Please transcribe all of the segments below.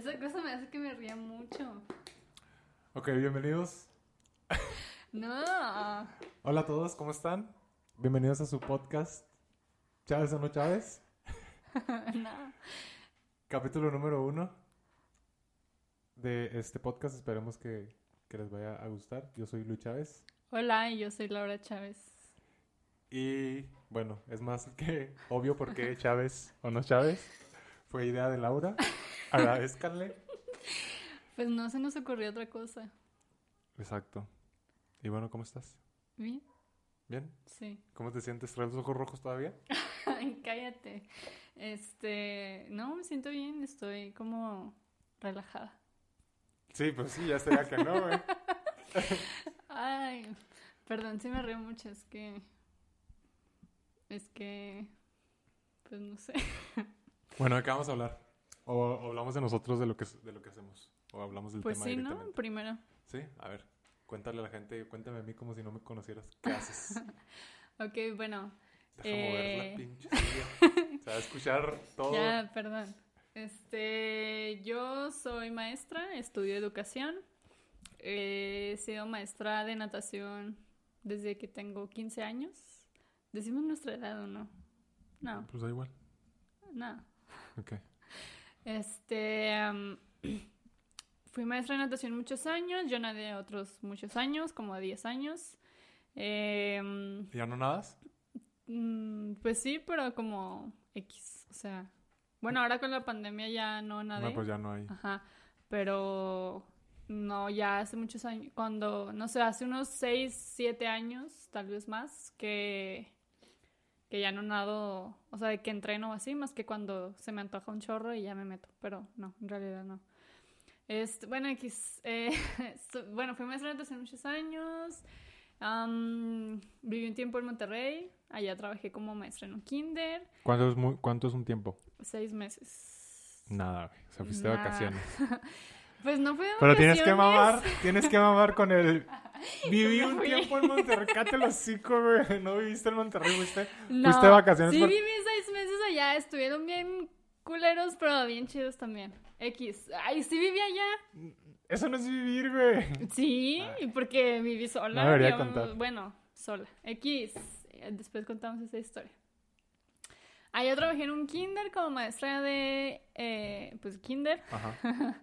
Esa cosa me hace que me ría mucho. Ok, bienvenidos. No. Hola a todos, ¿cómo están? Bienvenidos a su podcast Chávez o no Chávez, no. capítulo número uno de este podcast. Esperemos que, que les vaya a gustar. Yo soy Luis Chávez Hola, y yo soy Laura Chávez. y bueno, es más que obvio porque Chávez o no Chávez fue idea de Laura. Agradezcanle. Pues no se nos ocurrió otra cosa. Exacto. Y bueno, ¿cómo estás? ¿Bien? ¿Bien? Sí. ¿Cómo te sientes? ¿Traes los ojos rojos todavía? Cállate. Este, no, me siento bien, estoy como relajada. Sí, pues sí, ya sería que no, güey. Ay, perdón si me río mucho, es que es que pues no sé. Bueno, ¿de qué vamos a hablar? O, hablamos de nosotros, de lo que, de lo que hacemos. O hablamos del Pues tema sí, ¿no? Primero. Sí, a ver, cuéntale a la gente, cuéntame a mí como si no me conocieras. ¿Qué haces? Ok, bueno, Deja mover Eh. la pinche silla. Se va a escuchar todo. ya, perdón. Este, yo soy maestra, estudio educación. He sido maestra de natación desde que tengo 15 años. ¿Decimos nuestra edad o no? No, Pues da igual. no. Ok. Este, am, fui maestra de natación muchos años, yo nadé otros muchos años, como 10 años. Em, ¿Ya no nadas? mm, pues sí, pero como X, o sea, bueno, ahora con la pandemia ya no nadé. No, pues ya no hay. Ajá, pero no, ya hace muchos años, cuando, no sé, hace unos 6, 7 años, tal vez más, que, que ya no nado, o sea, de que entreno así, más que cuando se me antoja un chorro y ya me meto, pero no, en realidad no. Este, bueno, X, eh, so- bueno, fui maestra natación muchos años, am, viví un tiempo en Monterrey, allá trabajé como maestra en un kinder, ¿Cuánto es, muy, ¿Cuánto es un tiempo? seis meses. Nada, güey. O sea, fuiste de vacaciones. Pues no fui de Pero tienes que mamar, tienes que mamar con el... Viví No un fui. tiempo en Monterrey, cállate los hocico, güey. No viviste en Monterrey, fuiste... No, Fuiste de vacaciones Sí, por- viví seis meses allá. Estuvieron bien culeros, pero bien chidos también. X. Ay, sí viví allá. Eso no es vivir, güey. Sí, Ay. porque viví sola. No debería Yo- contar. Bueno, sola. X. Después contamos esa historia. Allá trabajé en un kinder como maestra de, eh, pues, kinder. Ajá.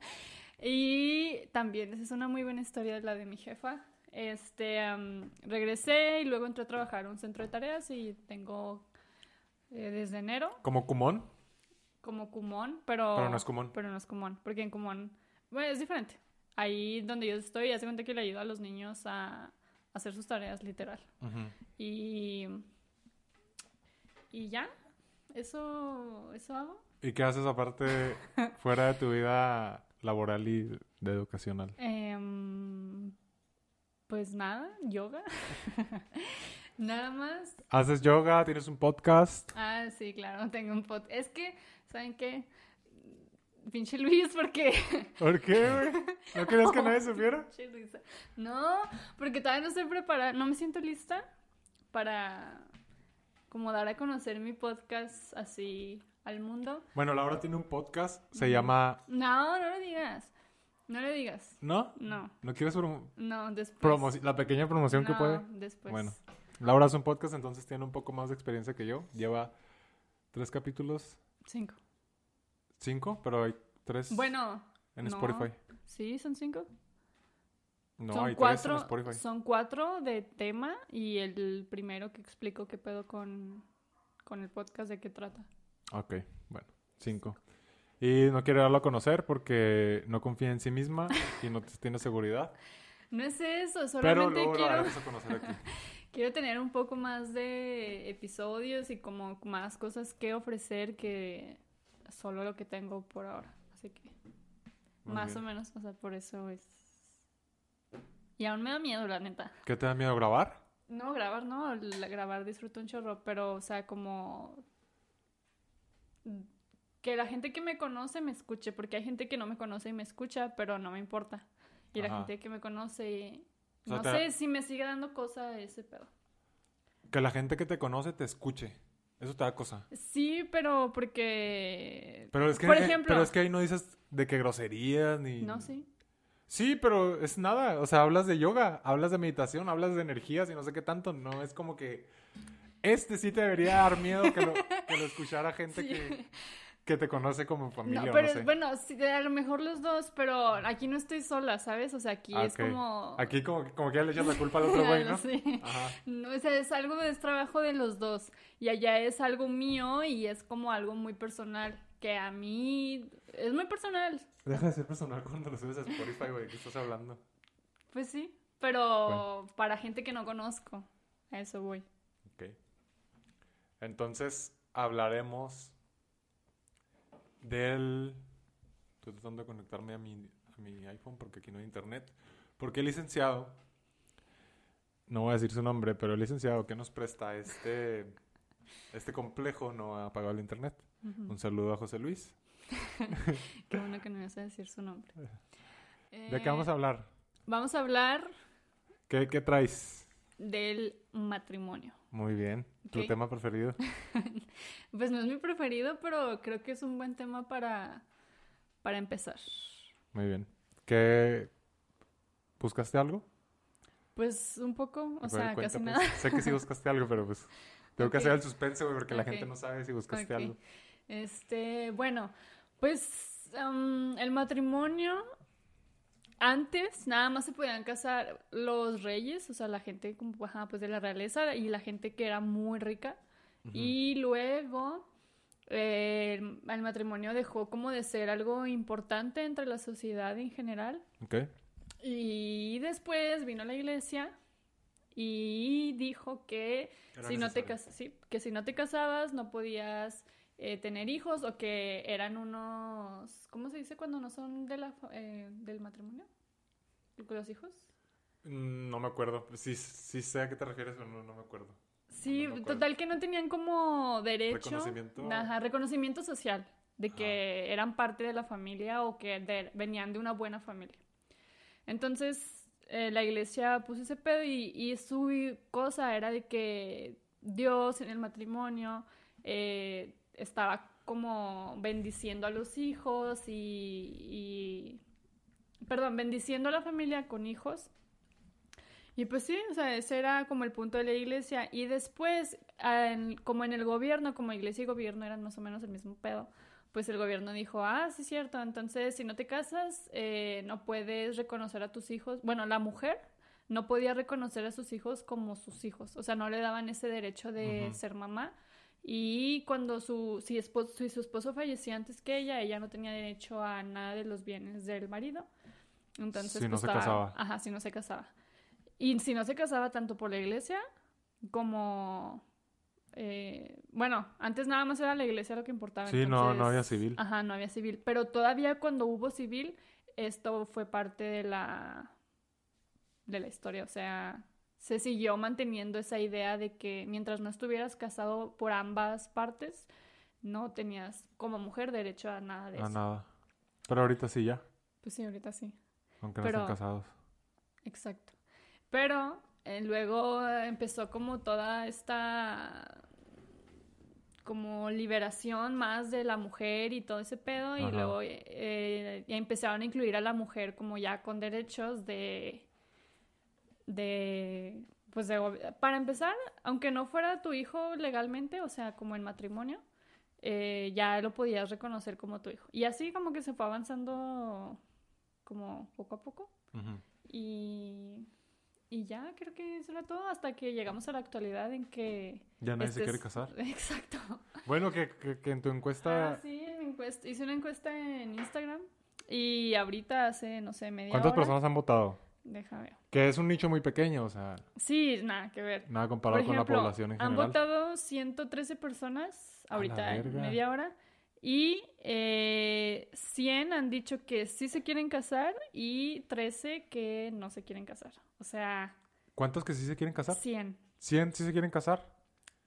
Y también, esa es una muy buena historia, la de mi jefa. Este, regresé y luego entré a trabajar en un centro de tareas y tengo eh, desde enero ¿Como Cumón? como Kumon, pero... Pero no es Cumón. Pero no es Kumon, porque en Kumon, bueno, es diferente. Ahí donde yo estoy, hace cuenta que le ayudo a los niños a hacer sus tareas, literal. Y... Y ya, eso, eso hago. ¿Y qué haces aparte fuera de tu vida laboral y de educacional? Em, pues nada, yoga. nada más. ¿Haces yoga? ¿Tienes un podcast? Ah, sí, claro, tengo un podcast. Es que, ¿saben qué? Pinche Luis, porque... ¿Por qué, güey? ¿No querías que nadie supiera? Pinche Luisa. No, porque todavía no estoy preparada, no me siento lista para como dar a conocer mi podcast así al mundo. Bueno, Laura tiene un podcast, se llama... No, no lo digas. No lo digas. ¿No? No, ¿No quieres promo- no, después. promoci- la pequeña promoción que puede? después. Bueno. Laura hace un podcast, entonces tiene un poco más de experiencia que yo. Lleva tres capítulos, Cinco. cinco, pero hay tres Bueno, en no. Spotify. sí, son cinco. No, son hay cuatro, tres en Spotify. son cuatro de tema y el primero que explico qué pedo con, con el podcast de qué trata. Ok, bueno, cinco. Y no quiere darlo a conocer porque no confía en sí misma y no tiene seguridad. No es eso, Pero solamente luego quiero, a conocer aquí. quiero tener un poco más de episodios y como más cosas que ofrecer que solo lo que tengo por ahora. Así que Muy más bien. o menos, o sea, por eso es... Y aún me da miedo, la neta. ¿Qué te da miedo grabar? No, grabar no, la- grabar disfruto un chorro, pero, o sea, como que la gente que me conoce me escuche, porque hay gente que no me conoce y me escucha, pero no me importa. Y la gente que me conoce, O sea, no te- sé si me sigue dando cosa ese pedo. Que la gente que te conoce te escuche. Eso te da cosa. Sí, pero porque... Pero es que, Por eh, ejemplo- pero es que ahí no dices de que groserías ni... No, sí. Sí, pero es nada. O sea, hablas de yoga, hablas de meditación, hablas de energías y no sé qué tanto. No es como que. Este sí te debería dar miedo que lo, que lo escuchara gente Sí. que, que te conoce como familia. No, o pero no sé. bueno, sí, a lo mejor los dos, pero aquí no estoy sola, ¿sabes? O sea, aquí Ah, es ok. como... Aquí como, que- como que ya le echas la culpa al otro güey, ¿no? Sí. Ajá. No, o sea, es algo, es trabajo de los dos. Y allá es algo mío y es como algo muy personal. Que a mí es muy personal. Deja de ser personal cuando lo subes a Spotify, güey. ¿Qué estás hablando? Pues sí. Pero para gente que no conozco, a eso voy. Entonces, hablaremos del... Estoy tratando de conectarme a mi, a mi iPhone porque aquí no hay internet. Porque el licenciado, no voy a decir su nombre, pero el licenciado que nos presta este, este complejo no ha pagado el internet. Un saludo a José Luis. Qué bueno que no vas a decir su nombre. ¿De qué vamos a Eh, hablar? Vamos a hablar ¿Qué, qué traes? del matrimonio. Muy bien. ¿Tu tema preferido? Pues no es mi preferido, pero creo que es un buen tema para, para empezar. Muy bien. ¿Qué... ¿Buscaste algo? Pues un poco, o sea, cuenta, casi pues. nada. Sé que sí buscaste algo, pero pues tengo que hacer el suspense, güey, porque la gente no sabe si buscaste algo. Este, bueno, pues um, el matrimonio antes nada más se podían casar los reyes, o sea, la gente como ajá, pues de la realeza y la gente que era muy rica. Y luego eh, el, matrimonio dejó como de ser algo importante entre la sociedad en general. Ok. Y después vino la iglesia y dijo que Era si no te sí, que si no te casabas no podías eh, tener hijos o que eran unos ¿cómo se dice cuando no son de la eh, del matrimonio? ¿Los hijos? Mm, No me acuerdo. Sí, sí sé a qué te refieres, pero no, no me acuerdo. Sí, No me acuerdo. total que no tenían como derecho, Reconocimiento. ajá, reconocimiento social de Ajá. que eran parte de la familia o que de- venían de una buena familia. Entonces, eh, la iglesia puso ese pedo y, y su cosa era de que Dios en el matrimonio eh, estaba como bendiciendo a los hijos y, y- perdón, bendiciendo a la familia con hijos. Y pues sí, o sea, ese era como el punto de la iglesia. Y después, en- como en el gobierno, como iglesia y gobierno eran más o menos el mismo pedo, pues el gobierno dijo, ah, sí es cierto, entonces si no te casas, eh, no puedes reconocer a tus hijos. Bueno, la mujer no podía reconocer a sus hijos como sus hijos, o sea, no le daban ese derecho de ser mamá. Y cuando su, si, esposo, si su esposo fallecía antes que ella, ella no tenía derecho a nada de los bienes del marido. Entonces, Si no pues, se estaba- casaba. Ajá, si no se casaba. Y si no se casaba tanto por la iglesia como... eh, bueno, antes nada más era la iglesia lo que importaba. Sí, no, no había civil. Ajá, no había civil. Pero todavía cuando hubo civil, esto fue parte de la, de la historia. O sea, se siguió manteniendo esa idea de que mientras no estuvieras casado por ambas partes, no tenías como mujer derecho a nada de A eso. nada. Pero ahorita sí ya, Pues sí, ahorita sí. aunque no están casados. Exacto. Pero eh, luego empezó como toda esta como liberación más de la mujer y todo ese pedo y luego eh, ya empezaron a incluir a la mujer como ya con derechos de de pues de para empezar aunque no fuera tu hijo legalmente o sea como en matrimonio eh, ya lo podías reconocer como tu hijo y así como que se fue avanzando como poco a poco y, y ya creo que eso era todo hasta que llegamos a la actualidad en que... Ya nadie se este quiere casar. Exacto. Bueno, que, que, que en tu encuesta... Ah, sí, en mi encuesta- hice una encuesta en Instagram y ahorita hace, no sé, media ¿Cuántas hora. personas han votado? Déjame. Que es un nicho muy pequeño, o sea, Sí, nada que ver. nada comparado ejemplo, con la población en han general. votado 113 personas ahorita en media hora y eh, 100 han dicho que sí se quieren casar y 13 que no se quieren casar. O sea, ¿Cuántos que sí se quieren casar? 100 ¿100 sí se quieren casar?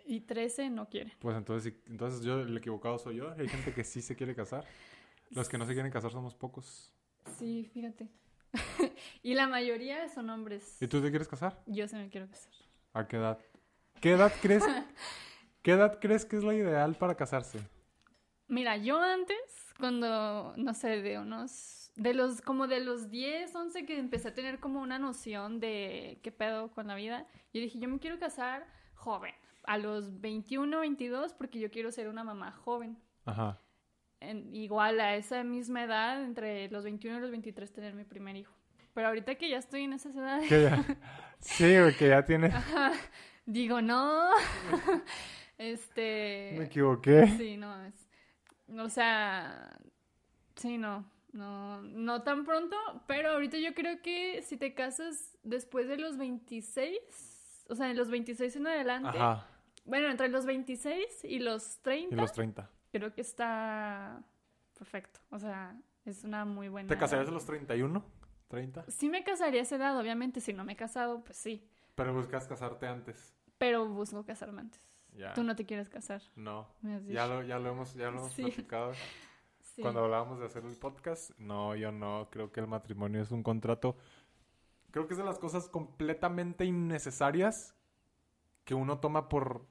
y 13 no quieren. Pues entonces, entonces yo, el equivocado soy yo. Hay gente que sí se quiere casar. Los que no se quieren casar somos pocos. Sí, fíjate. y la mayoría son hombres. ¿Y tú te quieres casar? Yo sí me quiero casar. ¿A qué edad? ¿Qué edad crees? ¿Qué edad crees que es la ideal para casarse? Mira, yo antes, cuando, no sé, de unos, de los, como de los 10, 11 que empecé a tener como una noción de qué pedo con la vida, yo dije, yo me quiero casar joven, a los 21, 22, porque yo quiero ser una mamá joven. Ajá. En- igual a esa misma edad, entre los 21 y los 23, tener mi primer hijo. Pero ahorita que ya estoy en esas edades, Que ya- Sí, güey, que ya tiene... digo, no. este. Me equivoqué. Sí, no, es. O sea. Sí, no. No, no tan pronto, pero ahorita yo creo que si te casas después de los 26, o sea, en los 26 en adelante, Ajá. bueno, entre los 26 y los 30, Y los 30. Creo que está perfecto. O sea, es una muy buena. ¿Te casarías a los 31? ¿30? Sí me casaría a esa edad, obviamente. Si no me he casado, pues sí. Pero buscas casarte antes. Pero busco casarme antes. Ya. Tú no te quieres casar. No. Ya lo, ya lo hemos, ya lo hemos Sí. platicado. Sí. Cuando hablábamos de hacer el podcast, no, yo no. Creo que el matrimonio es un contrato. Creo que es de las cosas completamente innecesarias que uno toma por,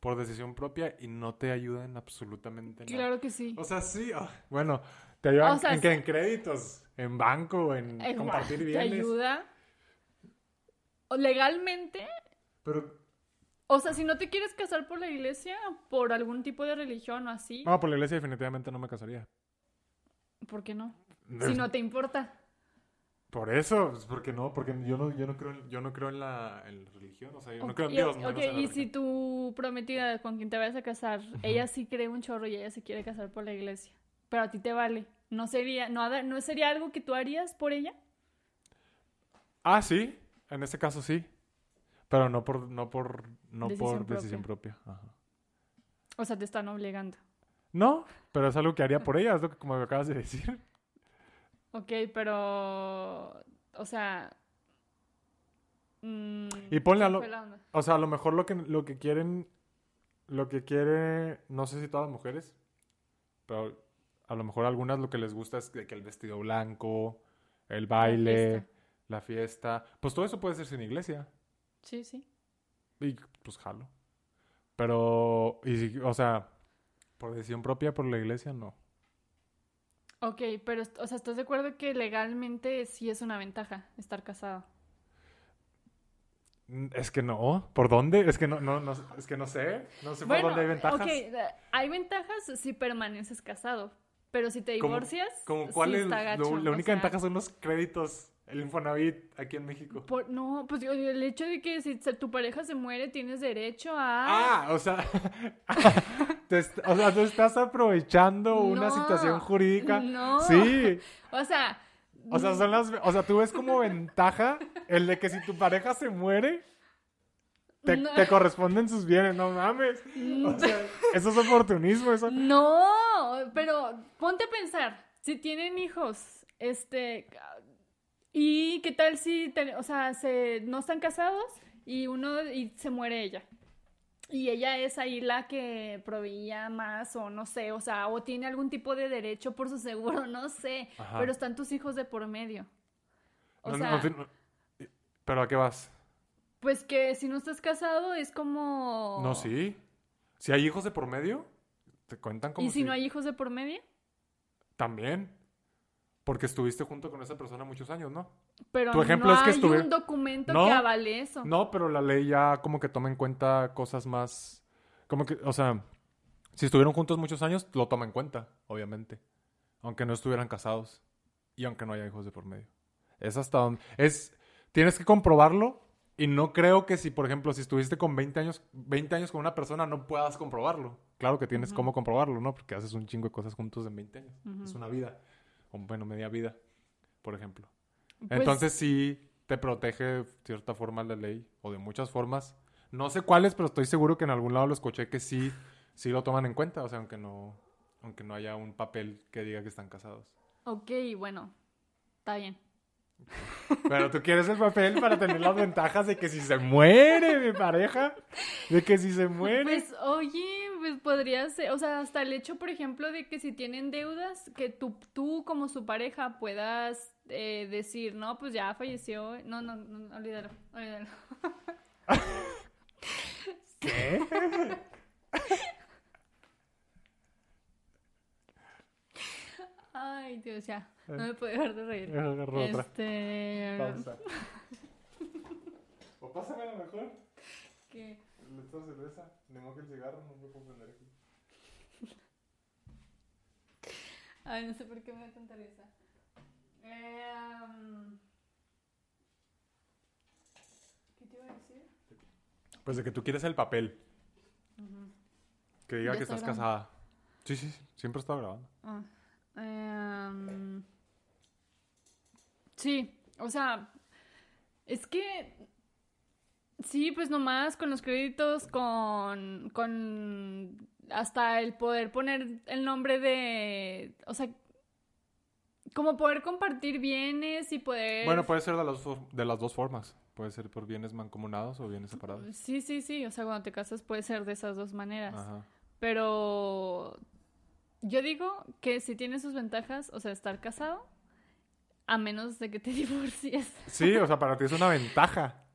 por decisión propia y no te ayuda en absolutamente nada. Claro que sí. O sea, sí. bueno, te ayuda O en- sea, en, que sí. en créditos, en banco, en compartir te bienes. ayuda. O Legalmente, Pero, o sea, si no te quieres casar por la iglesia, por algún tipo de religión o así, no, por la iglesia definitivamente no me casaría. ¿por qué no? Si no te importa. Por eso, pues, porque no, porque yo no, yo no creo, en, yo no creo en la, en la religión, o sea, yo no creo en Dios. ok, en y si tu prometida con quien te vayas a casar, ella sí cree un chorro y ella se quiere casar por la iglesia, pero a ti te vale, ¿no sería, no, no sería algo que tú harías por ella? Ah, sí, en este caso sí, pero no por, no por, no Decisión por decisión propia. Ajá. O sea, te están obligando. No, pero es algo que haría por ella, es lo que como me acabas de decir. Ok, pero, o sea... mm, Y ponle a ¿cuál lo-? O sea, a lo mejor lo que, lo que quieren, lo que quiere, no sé si todas las mujeres, pero a lo mejor algunas lo que les gusta es que, que el vestido blanco, el baile, fiesta. la fiesta. Pues todo eso puede ser sin iglesia. Sí, sí. Y pues jalo. Pero, y, o sea, por decisión propia, por la iglesia, no. Ok, pero, o sea, ¿estás de acuerdo que legalmente sí es una ventaja estar casado? Mm, Es que no. ¿Por dónde? Es que no, no, no es que no sé. No sé por dónde hay ventajas. ok, eh, hay ventajas si permaneces casado, pero si te divorcias, Como cuál es está lo- gacho, la única sea, ventaja son los créditos, el Infonavit aquí en México. por- no, pues el hecho de que si tu pareja se muere, tienes derecho a... Ah, o sea, est- o sea, tú estás aprovechando una situación jurídica. no. Sí, O sea, o sea, son las, o sea, tú ves como ventaja el de que si tu pareja se muere, te, No. te corresponden sus bienes, no mames. O sea, eso es oportunismo, eso. No, pero ponte a pensar, si tienen hijos, este, y qué tal si, te- o sea, se, no están casados y uno, y se muere ella. Y ella es ahí la que proveía más o no sé, o sea, o tiene algún tipo de derecho por su seguro, no sé, Ajá. pero están tus hijos de por medio. O No, sea, no, no, no. ¿Pero a qué vas? pues que si no estás casado es como... No, sí. Si hay hijos de por medio, te cuentan como ¿Y si no hay hijos de por medio? También. Porque estuviste junto con esa persona muchos años, ¿no? Pero Tu ejemplo no es que hay estuve- un documento No. que avale eso. No, pero la ley ya como que toma en cuenta cosas más... Como que, o sea, si estuvieron juntos muchos años, lo toma en cuenta, obviamente. Aunque no estuvieran casados. Y aunque no haya hijos de por medio. Es hasta donde... Es... Tienes que comprobarlo. Y no creo que si, por ejemplo, si estuviste con 20 años, 20 años con una persona, no puedas comprobarlo. Claro que tienes Ujú. cómo comprobarlo, ¿no? Porque haces un chingo de cosas juntos en 20 años. Es una vida. O, bueno, media vida, por ejemplo. Pues, Entonces sí te protege de cierta forma la ley, o de muchas formas. No sé cuáles, pero estoy seguro que en algún lado lo escuché que sí, sí lo toman en cuenta, o sea, aunque no, aunque no haya un papel que diga que están casados. Ok, bueno, está bien. Pero tú quieres el papel para tener las ventajas de que si se muere mi pareja, de que si se muere. Pues, oye, pues podría ser, o sea, hasta el hecho, por ejemplo, de que si tienen deudas, que tú, tú como su pareja puedas eh, decir, no, pues ya falleció. No, no, no, olvídalo, olvídalo. ¿Qué? Ay, Dios, ya. No me puedo dejar de reír. Agarro otra. Este. Pausa. o pásame la mejor. ¿qué? Esta cerveza. Ni modo que el cigarro no me puedo prender aquí. Ay, no sé por qué me da tanta risa. Eh, um, ¿Qué te iba a decir? Pues de que tú quieres el papel. Que diga que está estás grabando. casada. Sí, sí, sí. Siempre estaba grabando. Ah, em, sí, o sea, es que sí, pues nomás con los créditos, con, con hasta el poder poner el nombre de, o sea, como poder compartir bienes y poder... Bueno, puede ser de las, de las dos formas. Puede ser por bienes mancomunados o bienes separados. Sí, sí, sí, o sea, cuando te casas puede ser de esas dos maneras. Ajá. Pero yo digo que si tiene sus ventajas, o sea, estar casado, a menos de que te divorcies. Sí, o sea, para ti es una ventaja.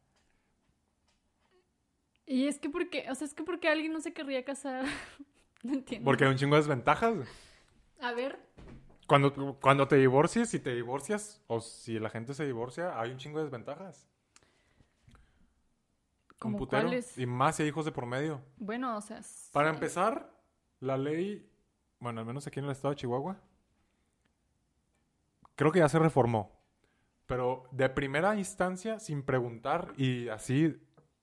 Y es que porque, o sea, es que porque alguien no se querría casar. No entiendo. Porque hay un chingo de desventajas. A ver, Cuando, cuando te divorcies, si te divorcias, o si la gente se divorcia, hay un chingo de desventajas. Un ¿Cómo putero. cuáles? Y más si hay hijos de por medio. bueno, o sea, Para empezar, la ley, bueno, al menos aquí en el estado de Chihuahua, creo que ya se reformó. Pero de primera instancia, sin preguntar y así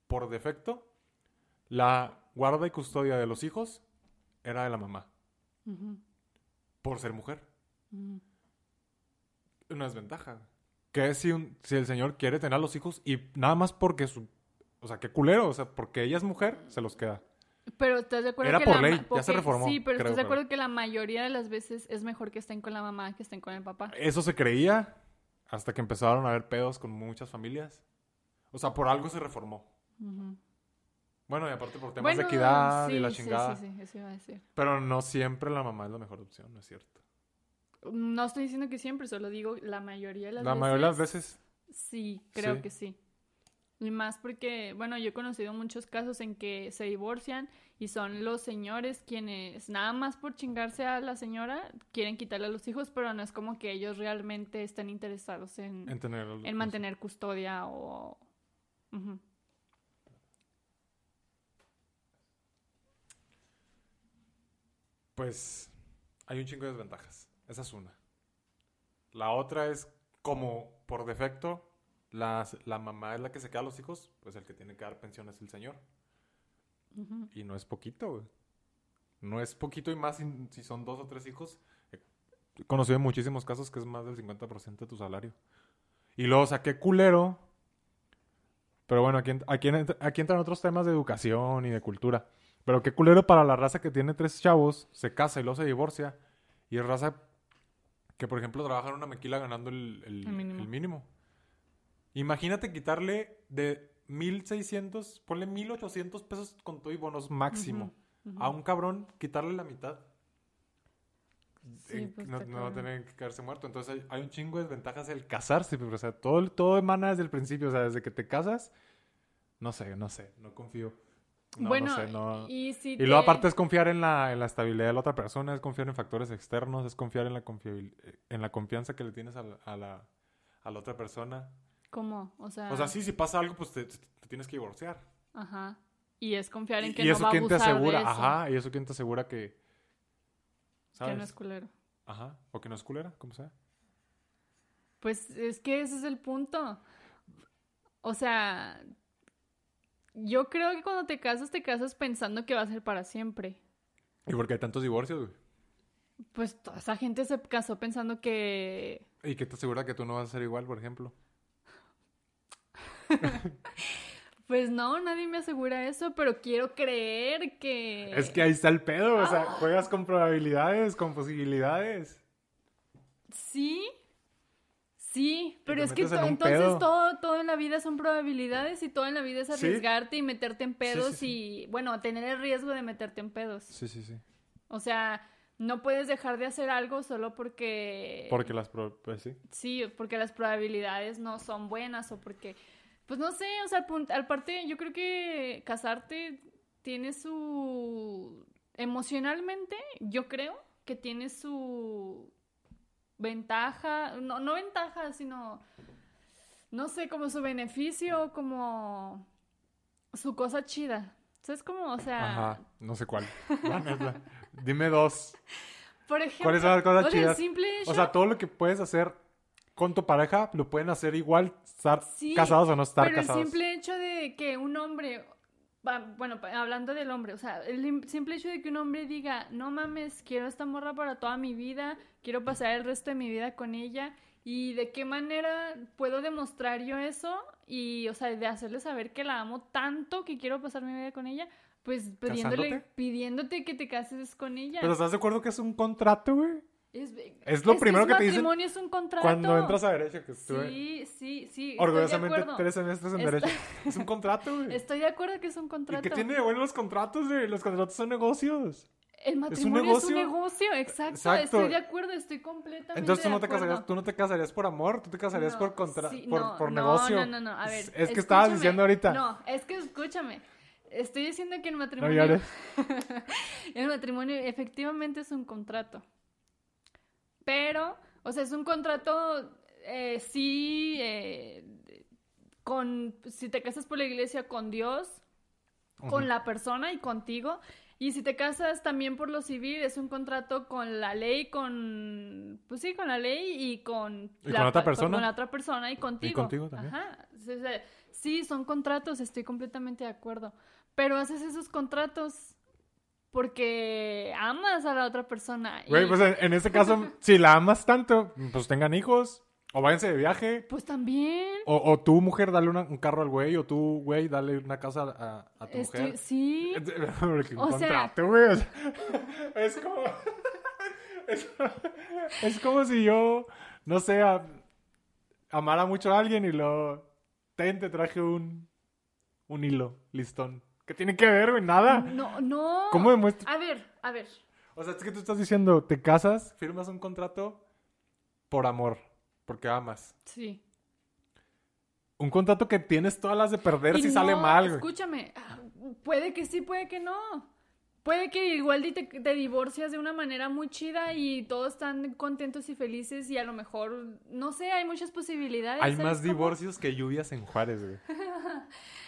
por defecto, la guarda y custodia de los hijos era de la mamá, por ser mujer. ujú. Una desventaja. Que si, un- si el señor quiere tener a los hijos y nada más porque su... O sea, qué culero, o sea, porque ella es mujer, se los queda. Pero estás de acuerdo Era que por la ley, ya se reformó, Sí, pero creo, estás de pero- acuerdo que la mayoría de las veces es mejor que estén con la mamá que estén con el papá. Eso se creía hasta que empezaron a haber pedos con muchas familias. O sea, por algo se reformó. Ujú. Bueno, y aparte por temas de equidad y sí, la sí, chingada. Sí, sí, eso iba a decir. Pero no siempre la mamá es la mejor opción, ¿no es cierto? No estoy diciendo que siempre, solo digo la mayoría de las la veces. mayoría de las veces. Sí, creo Sí. que sí. Y más porque, bueno, yo he conocido muchos casos en que se divorcian y son los señores quienes, nada más por chingarse a la señora, quieren quitarle a los hijos, pero no es como que ellos realmente estén interesados en, En tener... en mantener custodia o... Ujú. Pues hay un chingo de desventajas. Esa es una. La otra es como por defecto la, la mamá es la que se queda a los hijos, pues el que tiene que dar pensión es el señor. Y no es poquito, güey. No es poquito y más si, si son dos o tres hijos. He conocido muchísimos casos que es más del 50% de tu salario. Y luego, o sea, qué culero. Pero bueno, aquí, en- aquí, en- aquí entran otros temas de educación y de cultura. Pero qué culero para la raza que tiene tres chavos, se casa y luego se divorcia. Y es raza que, por ejemplo, trabaja en una mequila ganando el, el- El mínimo. el mínimo. Imagínate quitarle de 1600, ponle 1800 pesos con todo y bonos máximo. A un cabrón, quitarle la mitad. Sí, En- pues, no, va a tener que quedarse muerto. Entonces hay, hay un chingo de desventajas del casarse. pero, o sea, todo, todo emana desde el principio. O sea, desde que te casas, no sé, no sé, no confío. No, no bueno, sé, no- y si Y luego te- aparte es confiar en la, en la estabilidad de la otra persona, es confiar en factores externos, es confiar en la, confiabil- en la confianza que le tienes a la, a la, a la otra persona. ¿Cómo? O sea... O sea, sí, si pasa algo, pues te, te tienes que divorciar. Ajá. Y es confiar en Y, que y no eso va a quién te abusar asegura, de eso. ajá, y eso quién te asegura que... Que ¿Sabes? no es culero. Ajá, o que no es culera, como sea. Pues es que ese es el punto. O sea, yo creo que cuando te casas, te casas pensando que va a ser para siempre. ¿Y por qué hay tantos divorcios, güey? Pues toda esa gente se casó pensando que... ¿Y qué te asegura que tú no vas a ser igual, por ejemplo? Pues no, nadie me asegura eso, pero quiero creer que... Es que ahí está el pedo, o Ah. sea, juegas con probabilidades, con posibilidades. Sí, sí, pero es que en entonces todo, todo en la vida son probabilidades y todo en la vida es Sí. arriesgarte y meterte en pedos sí. y, bueno, tener el riesgo de meterte en pedos. Sí, sí, sí. O sea, no puedes dejar de hacer algo solo porque... Porque las... Pues sí. Sí, porque las probabilidades no son buenas o porque... Pues no sé, o sea, al parte yo creo que casarte tiene su... Emocionalmente, yo creo que tiene su ventaja, no, no ventaja, sino, no sé, como su beneficio, como su cosa chida. ¿Sabes cómo? O sea... Ajá, no sé cuál. Dime dos. Por ejemplo, ¿Cuáles son las cosas o sea, simple hecho- O sea, todo lo que puedes hacer con tu pareja lo pueden hacer igual, estar Sí, casados o no estar pero casados. el simple hecho de que un hombre, bueno, hablando del hombre, o sea, el im- simple hecho de que un hombre diga, no mames, quiero esta morra para toda mi vida, quiero pasar el resto de mi vida con ella, y de qué manera puedo demostrar yo eso, y, o sea, de hacerle saber que la amo tanto que quiero pasar mi vida con ella, pues pidiéndole, ¿Casándote? pidiéndote que te cases con ella. Pero ¿estás de acuerdo que es un contrato, güey? Es, es lo primero que te dicen matrimonio es un contrato. Cuando entras a Derecho, que estuve Sí, sí, sí. estoy de orgullosamente tres semestres en Está- Derecho. Es un contrato, güey. Estoy de acuerdo que es un ¿Y contrato. qué tiene de bueno los contratos, güey? Los contratos son negocios. El matrimonio es un negocio, negocio. exacto, Exacto. Estoy de acuerdo, estoy completamente Entonces tú de no te acuerdo. casarías, tú no te casarías por amor, tú te casarías No, por contra, sí, por, no, por no, negocio. No, no, no, a ver. Es- Es que estabas diciendo ahorita. No, es que escúchame. Estoy diciendo que el No matrimonio. llores. el matrimonio efectivamente es un contrato. Pero, o sea, es un contrato, eh, sí, eh, con, si te casas por la iglesia con Dios, con la persona y contigo. Y si te casas también por lo civil, es un contrato con la ley, con, pues sí, con la ley y con, ¿Y la, con otra persona? Con la otra persona y contigo. contigo también. Ajá. Sí, son contratos, estoy completamente de acuerdo. Pero haces esos contratos porque amas a la otra persona. y- Güey, pues en, en este caso, si la amas tanto, pues tengan hijos. O váyanse de viaje. pues también. O, o tú, mujer, dale una- un carro al güey. O tú, güey, dale una casa a, a tu Estoy- mujer. sí. O sea- güey. es como. Es, es como si yo, no sé, a- amara mucho a alguien y lo. Ten, te traje un. Un hilo, listón. ¿Qué tiene que ver, güey? Nada. No, no. ¿Cómo demuestra? A ver, a ver. O sea, es que tú estás diciendo, te casas, firmas un contrato por amor, porque amas. Sí. Un contrato que tienes todas las de perder Y si no, sale mal, güey. Escúchame, ah, puede que sí, puede que no. Puede que igual te, te divorcias de una manera muy chida y todos están contentos y felices y a lo mejor, no sé, hay muchas posibilidades. Hay ¿sabes más cómo? divorcios que lluvias en Juárez, güey.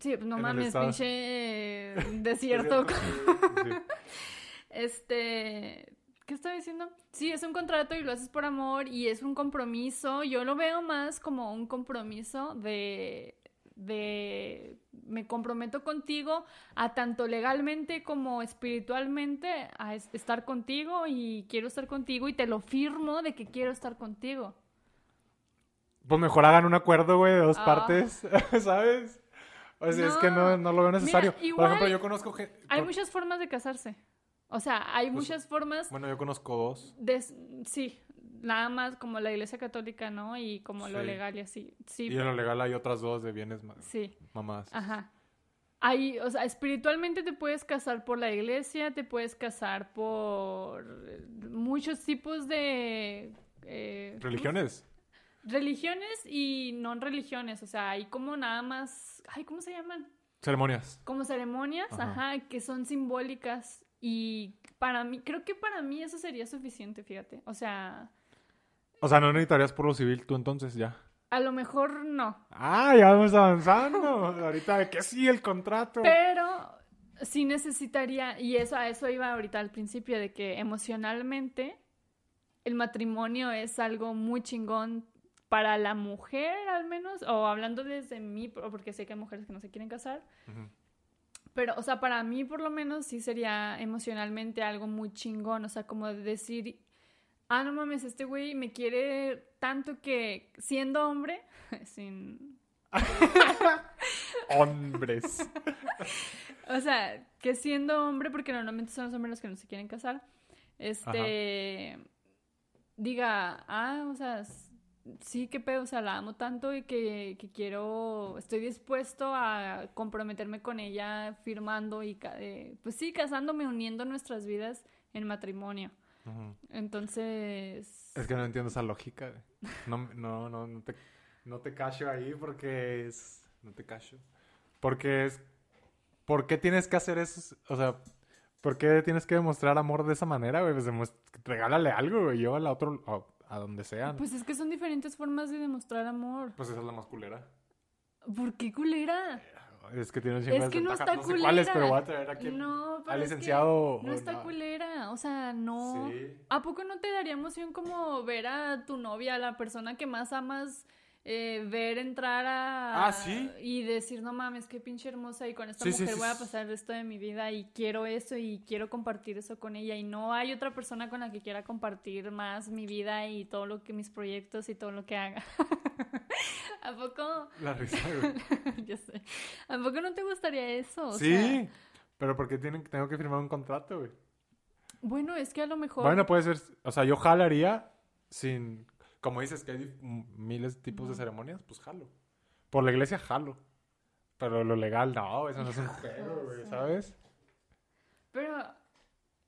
Sí, no mames, pinche eh, desierto. Sí. Este, ¿qué estaba diciendo? Sí, es un contrato y lo haces por amor y es un compromiso. Yo lo veo más como un compromiso de, de, me comprometo contigo a tanto legalmente como espiritualmente a es- estar contigo y quiero estar contigo y te lo firmo de que quiero estar contigo. Pues mejor hagan un acuerdo, güey, de dos Ah. partes, ¿sabes? O sea, es que no, No. lo veo necesario. Mira, Por ejemplo, yo conozco gente... Hay muchas formas de casarse. O sea, hay Pues, muchas formas Bueno, yo conozco dos. de... Sí, nada más como la iglesia católica, ¿no? Y como lo legal y así. Sí, Y en lo legal hay otras dos de bienes sí. mamás. Ajá. Hay, o sea, espiritualmente te puedes casar por la iglesia, te puedes casar por eh, muchos tipos de... eh, ¿cómo se- ¿Religiones? Religiones y no religiones, o sea, hay como nada más... Ay, ¿cómo se llaman? Ceremonias. Como ceremonias, Ajá. ajá. que son simbólicas y para mí, creo que para mí eso sería suficiente, fíjate. O sea, O sea, no necesitarías por lo civil tú entonces ya. a lo mejor no, Ah, ya vamos avanzando. Ahorita de que sí, el contrato. Pero sí necesitaría, y eso a eso iba ahorita al principio, de que emocionalmente el matrimonio es algo muy chingón para la mujer al menos, o hablando desde mí, por- porque sé que hay mujeres que no se quieren casar, pero, o sea, para mí por lo menos sí sería emocionalmente algo muy chingón, o sea, como de decir, ah, no mames, este güey me quiere tanto que siendo hombre, sin, Hombres. O sea, que siendo hombre, porque normalmente son los hombres los que no se quieren casar, este, diga, ah, o sea, sí, qué pedo, o sea, la amo tanto y que, que quiero, estoy dispuesto a comprometerme con ella firmando y, eh, pues sí, casándome, uniendo nuestras vidas en matrimonio. Entonces, Es que no entiendo esa lógica. No, no, no, no te, no te cacho ahí porque es... No te cacho. Porque es... ¿por qué tienes que hacer eso? O sea, ¿por qué tienes que demostrar amor de esa manera, güey? Pues regálale algo, güey. Yo a la otro, a donde sea. Pues, Pues es que son diferentes formas de demostrar amor. esa es la más culera. ¿Por qué culera? Es que tiene un chingo Es de que no está No sé cuáles, culera. pero voy a traer aquí No, pero al es que. No está no. culera, o sea, no. Sí. ¿A poco no te daría emoción como ver a tu novia, a la persona que más amas, eh, ver entrar a... Ah, ¿sí? Y decir, no mames, qué pinche hermosa y con esta Sí, mujer sí, voy a pasar el resto de mi vida y quiero eso y quiero compartir eso con ella y no hay otra persona con la que quiera compartir más mi vida y todo lo que mis proyectos y todo lo que haga. ¿A poco? La risa, güey. ya sé. ¿A poco no te gustaría eso? O sí, sea, pero porque tienen, tengo que firmar un contrato, güey. bueno, es que a lo mejor... Bueno, puede ser. O sea, yo jalaría sin. Como dices que hay miles de tipos de ceremonias, pues jalo. Por la iglesia jalo. Pero lo legal, no, eso no es un juego, güey, ¿sabes? Pero,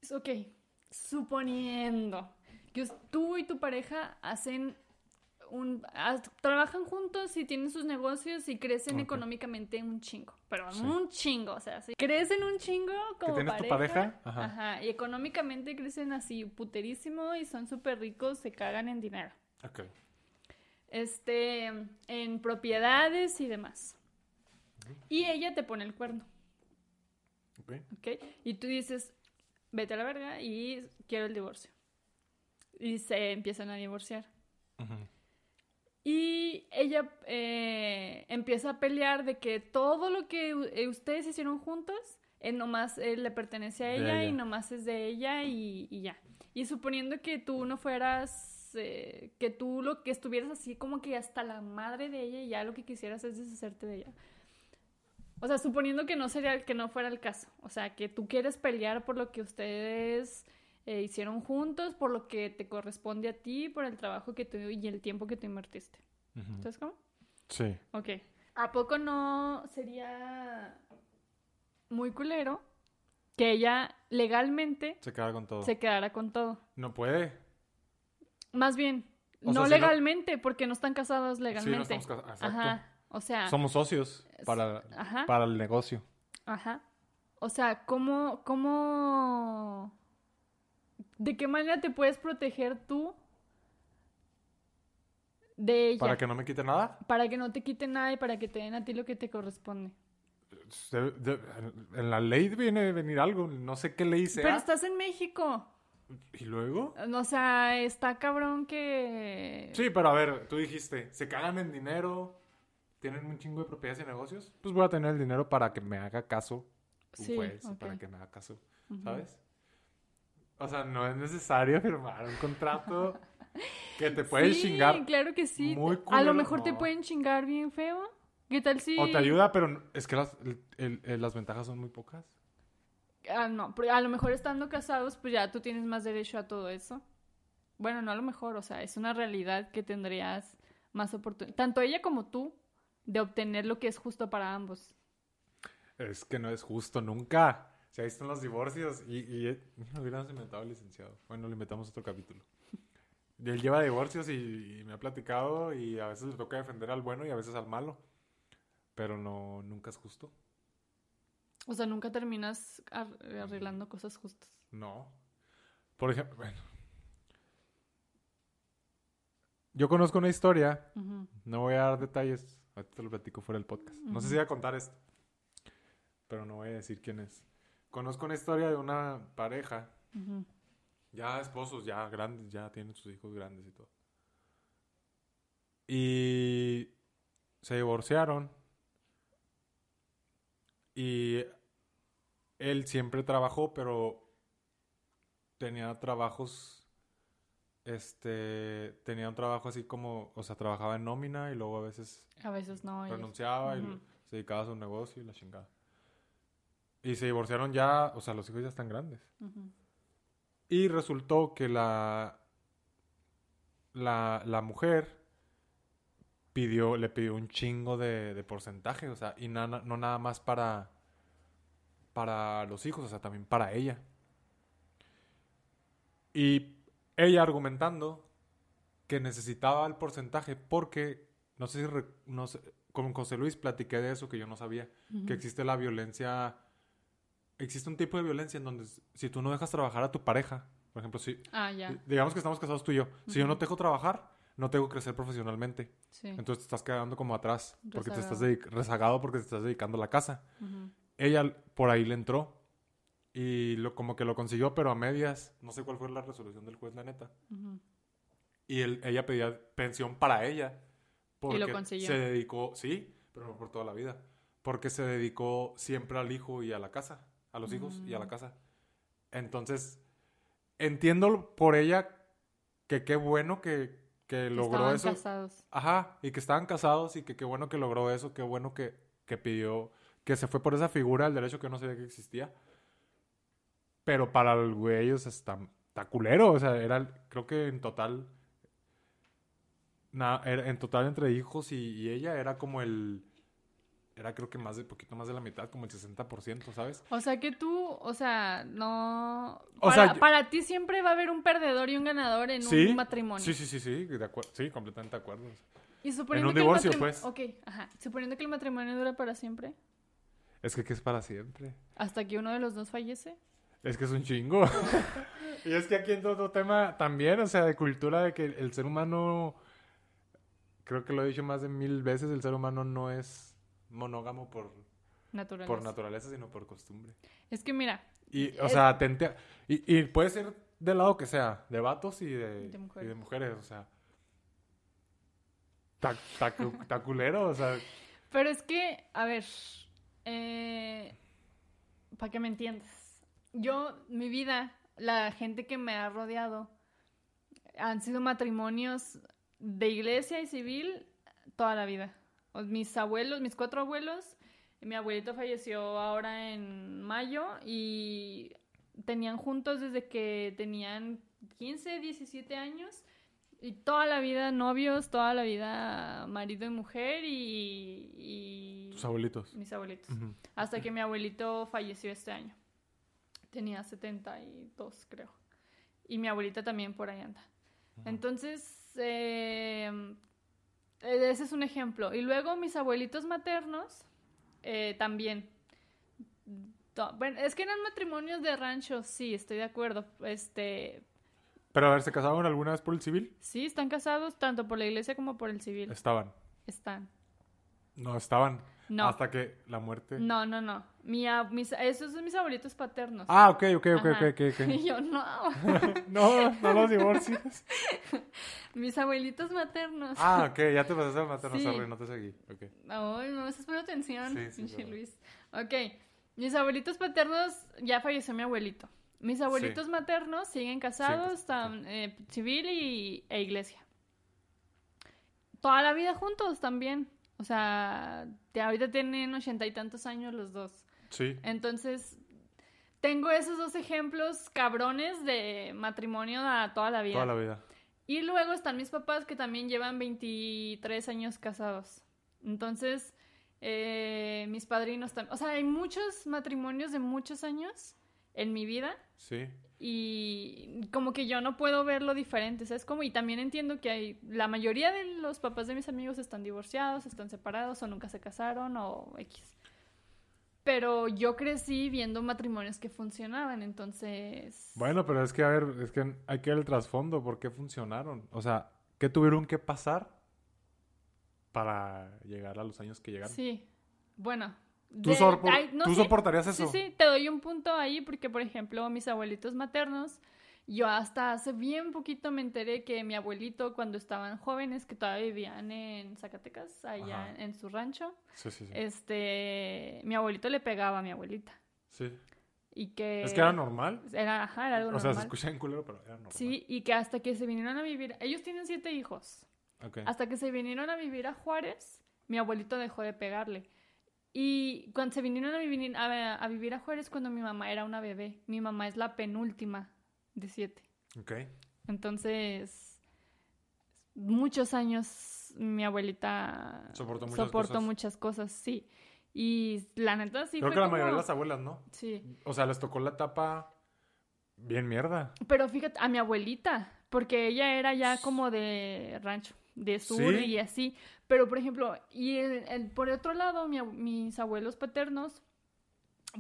es ok, suponiendo que tú y tu pareja hacen un... trabajan juntos y tienen sus negocios y crecen económicamente un chingo, pero Sí. un chingo, o sea, sí, crecen un chingo como tienes tu pareja, ajá. y económicamente crecen así puterísimo y son súper ricos, se cagan en dinero, Ok. este, en propiedades y demás. Y ella te pone el cuerno. Ok. ¿ok? Y tú dices, vete a la verga y quiero el divorcio. Y se empiezan a divorciar. Y ella eh, empieza a pelear de que todo lo que eh, ustedes hicieron juntos, eh, nomás eh, le pertenece a ella, y nomás es de ella y, y ya. Y suponiendo que tú no fueras, eh, que tú lo que estuvieras así como que hasta la madre de ella y ya lo que quisieras es deshacerte de ella. O sea, suponiendo que no sería, que no fuera el caso. O sea, que tú quieres pelear por lo que ustedes eh, hicieron juntos, por lo que te corresponde a ti, por el trabajo que tú y el tiempo que tú invertiste. Ujú. ¿Sabes cómo? Sí. Ok. ¿A poco no sería muy culero que ella legalmente Se queda con todo. se quedara con todo? No puede. Más bien, O no sea, si no- legalmente, porque no están casados Sí, no legalmente. estamos casados. Exacto. Ajá. O sea, Somos socios para, ajá. para el negocio. Ajá. O sea, ¿cómo, cómo, de qué manera te puedes proteger tú de ella? Para que no me quite nada. Para que no te quiten nada y para que te den a ti lo que te corresponde. De- en la ley viene venir algo. No sé qué ley sea. Pero estás en México. ¿Y luego? O sea, está cabrón que... Sí, pero a ver, tú dijiste, se cagan en dinero, tienen un chingo de propiedades y negocios. Pues voy a tener el dinero para que me haga caso un Sí, juez, ok. para que me haga caso. ¿sabes? O sea, no es necesario firmar un contrato que te puedes sí, chingar. claro que sí. muy a lo mejor te pueden chingar bien feo. ¿Qué tal si...? O te ayuda, pero es que las, el- el- las ventajas son muy pocas. Ah, no, a lo mejor estando casados, pues ya tú tienes más derecho a todo eso. Bueno, no a lo mejor, o sea, es una realidad que tendrías más oportunidad, tanto ella como tú, de obtener lo que es justo para ambos. Es que no es justo nunca. Si ahí están los divorcios y, y no hubiéramos inventado al licenciado. Bueno, lo inventamos otro capítulo. Él lleva divorcios y, y me ha platicado y a veces le toca defender al bueno y a veces al malo. Pero no, nunca es justo. O sea, nunca terminas ar- arreglando cosas justas. No. Por ejemplo, bueno. Yo conozco una historia, no voy a dar detalles, ahorita te lo platico fuera del podcast. No sé si voy a contar esto, pero no voy a decir quién es. Conozco una historia de una pareja. Ya esposos, ya grandes, ya tienen sus hijos grandes y todo. Y se divorciaron. Y él siempre trabajó, pero tenía trabajos, este, tenía un trabajo así como, o sea, trabajaba en nómina y luego a veces A veces no. y- renunciaba y se dedicaba a su negocio y la chingada. Y se divorciaron ya, o sea, los hijos ya están grandes. Y resultó que la, la, la mujer pidió, le pidió un chingo de, de porcentaje, o sea, y na- no nada más para, para los hijos, o sea, también para ella. Y ella argumentando que necesitaba el porcentaje porque, no sé si, re- no sé, con José Luis platiqué de eso que yo no sabía, que Ujú. existe la violencia existe un tipo de violencia en donde si tú no dejas trabajar a tu pareja, por ejemplo, si Ah, digamos que estamos casados tú y yo, si yo no te dejo trabajar, no te dejo crecer profesionalmente. Sí. Entonces te estás quedando como atrás, porque te estás Rezagado. porque te estás dedicando a la casa. Ella por ahí le entró y lo, como que lo consiguió, pero a medias. No sé cuál fue la resolución del juez, la neta. Y él, ella pedía pensión para ella. Porque lo consiguió. se dedicó, sí, pero no por toda la vida. Porque se dedicó siempre al hijo y a la casa, a los hijos y a la Mm. casa. Entonces, entiendo por ella que qué bueno que, que Que logró estaban eso. casados. Ajá, y que estaban casados y que qué bueno que logró eso, qué bueno que, que pidió, que se fue por esa figura del derecho que no sabía que existía. Pero para el güey, o sea, está, está culero, o sea, era, creo que en total, na- era- en total entre hijos y, y ella era como el, era creo que más de, poquito más de la mitad, como el 60%, ¿sabes? O sea que tú, o sea, no... O para, sea, yo- para ti siempre va a haber un perdedor y un ganador en Sí, un matrimonio. Sí, sí, sí, sí, de acuerdo, sí, completamente de acuerdo. Y suponiendo un que el divorcio, matrimo- pues. Ok, ajá. Suponiendo que el matrimonio dura para siempre, Es que, que es para siempre. hasta que uno de los dos fallece. Es que es un chingo. y es que aquí entra otro tema también, o sea, de cultura, de que el ser humano, creo que lo he dicho más de mil veces, el ser humano no es monógamo por, Naturaleza. por naturaleza, sino por costumbre. Es que mira, Y, o Es- sea, y, y puede ser del lado que sea, de vatos y de, De y mujeres. de mujeres, o sea. Está, está cu- está culero, o sea. pero es que, a ver, eh, para que me entiendas, yo, mi vida, la gente que me ha rodeado, han sido matrimonios de iglesia y civil toda la vida. Mis abuelos, mis cuatro abuelos, mi abuelito falleció ahora en mayo y tenían juntos desde que tenían 15, 17 años y toda la vida novios, toda la vida marido y mujer y, y Tus abuelitos. mis abuelitos. Hasta que mi abuelito falleció este año. Tenía 72, creo. Y mi abuelita también por ahí anda. Entonces, eh, ese es un ejemplo. Y luego mis abuelitos maternos eh, también. Bueno, es que eran matrimonios de rancho, sí, estoy de acuerdo. Este, Pero a ver, ¿se casaron alguna vez por el civil? sí, están casados tanto por la iglesia como por el civil. Estaban. Están. No, estaban. No, Hasta que la muerte. no, no, no. Mi, mis, esos son mis abuelitos paternos. Ah, ok, ok, ok, Ajá. ok, ok. Y yo, no. no, no los divorcios. Mis abuelitos maternos. Ah, ok, ya te pasaste al materno, Sí. sorry, no te seguí. Ok. Ay, no me estás poniendo atención, Sí, sí. Luis. Ok, mis abuelitos paternos, ya falleció mi abuelito. Mis abuelitos maternos siguen casados, tam- eh, civil y, e iglesia. Toda la vida juntos también. O sea, ahorita tienen ochenta y tantos años los dos. Sí. Entonces, tengo esos dos ejemplos cabrones de matrimonio a toda la vida. Toda la vida. Y luego están mis papás que también llevan 23 años casados. Entonces, eh, mis padrinos también. O sea, hay muchos matrimonios de muchos años en mi vida Sí. Y como que yo no puedo verlo diferente, ¿sabes? Como, y también entiendo que hay, la mayoría de los papás de mis amigos están divorciados, están separados o nunca se casaron o X. Pero yo crecí viendo matrimonios que funcionaban, entonces... Bueno, pero es que, a ver, es que hay que ver el trasfondo, ¿por qué funcionaron? O sea, ¿qué tuvieron que pasar para llegar a los años que llegaron? Sí, bueno. ¿Tú, de- sopor- ay, no ¿tú sé. soportarías Sí, eso? sí, te doy un punto ahí porque, por ejemplo, mis abuelitos maternos, yo hasta hace bien poquito me enteré que mi abuelito, cuando estaban jóvenes, que todavía vivían en Zacatecas, allá en, en su rancho, Sí, sí, sí. este, mi abuelito le pegaba a mi abuelita. Sí. Y que... Es que era normal. Era, ajá, era algo O sea, se normal. escucha en culero, pero era normal. Sí, y que hasta que se vinieron a vivir, ellos tienen siete hijos. Ok. Hasta que se vinieron a vivir a Juárez, mi abuelito dejó de pegarle. Y cuando se vinieron a vivir a, a vivir a Juárez, cuando mi mamá era una bebé. Mi mamá es la penúltima de siete. Ok. Entonces, muchos años mi abuelita Soportó muchas soportó cosas. muchas cosas, sí. Y la neta sí Creo fue que la como- mayoría de las abuelas, ¿no? Sí. O sea, les tocó la etapa bien mierda. Pero fíjate, a mi abuelita, porque ella era ya como de rancho, de sur Sí. y así. Pero, por ejemplo, y el- el- por otro lado, mi mis abuelos paternos,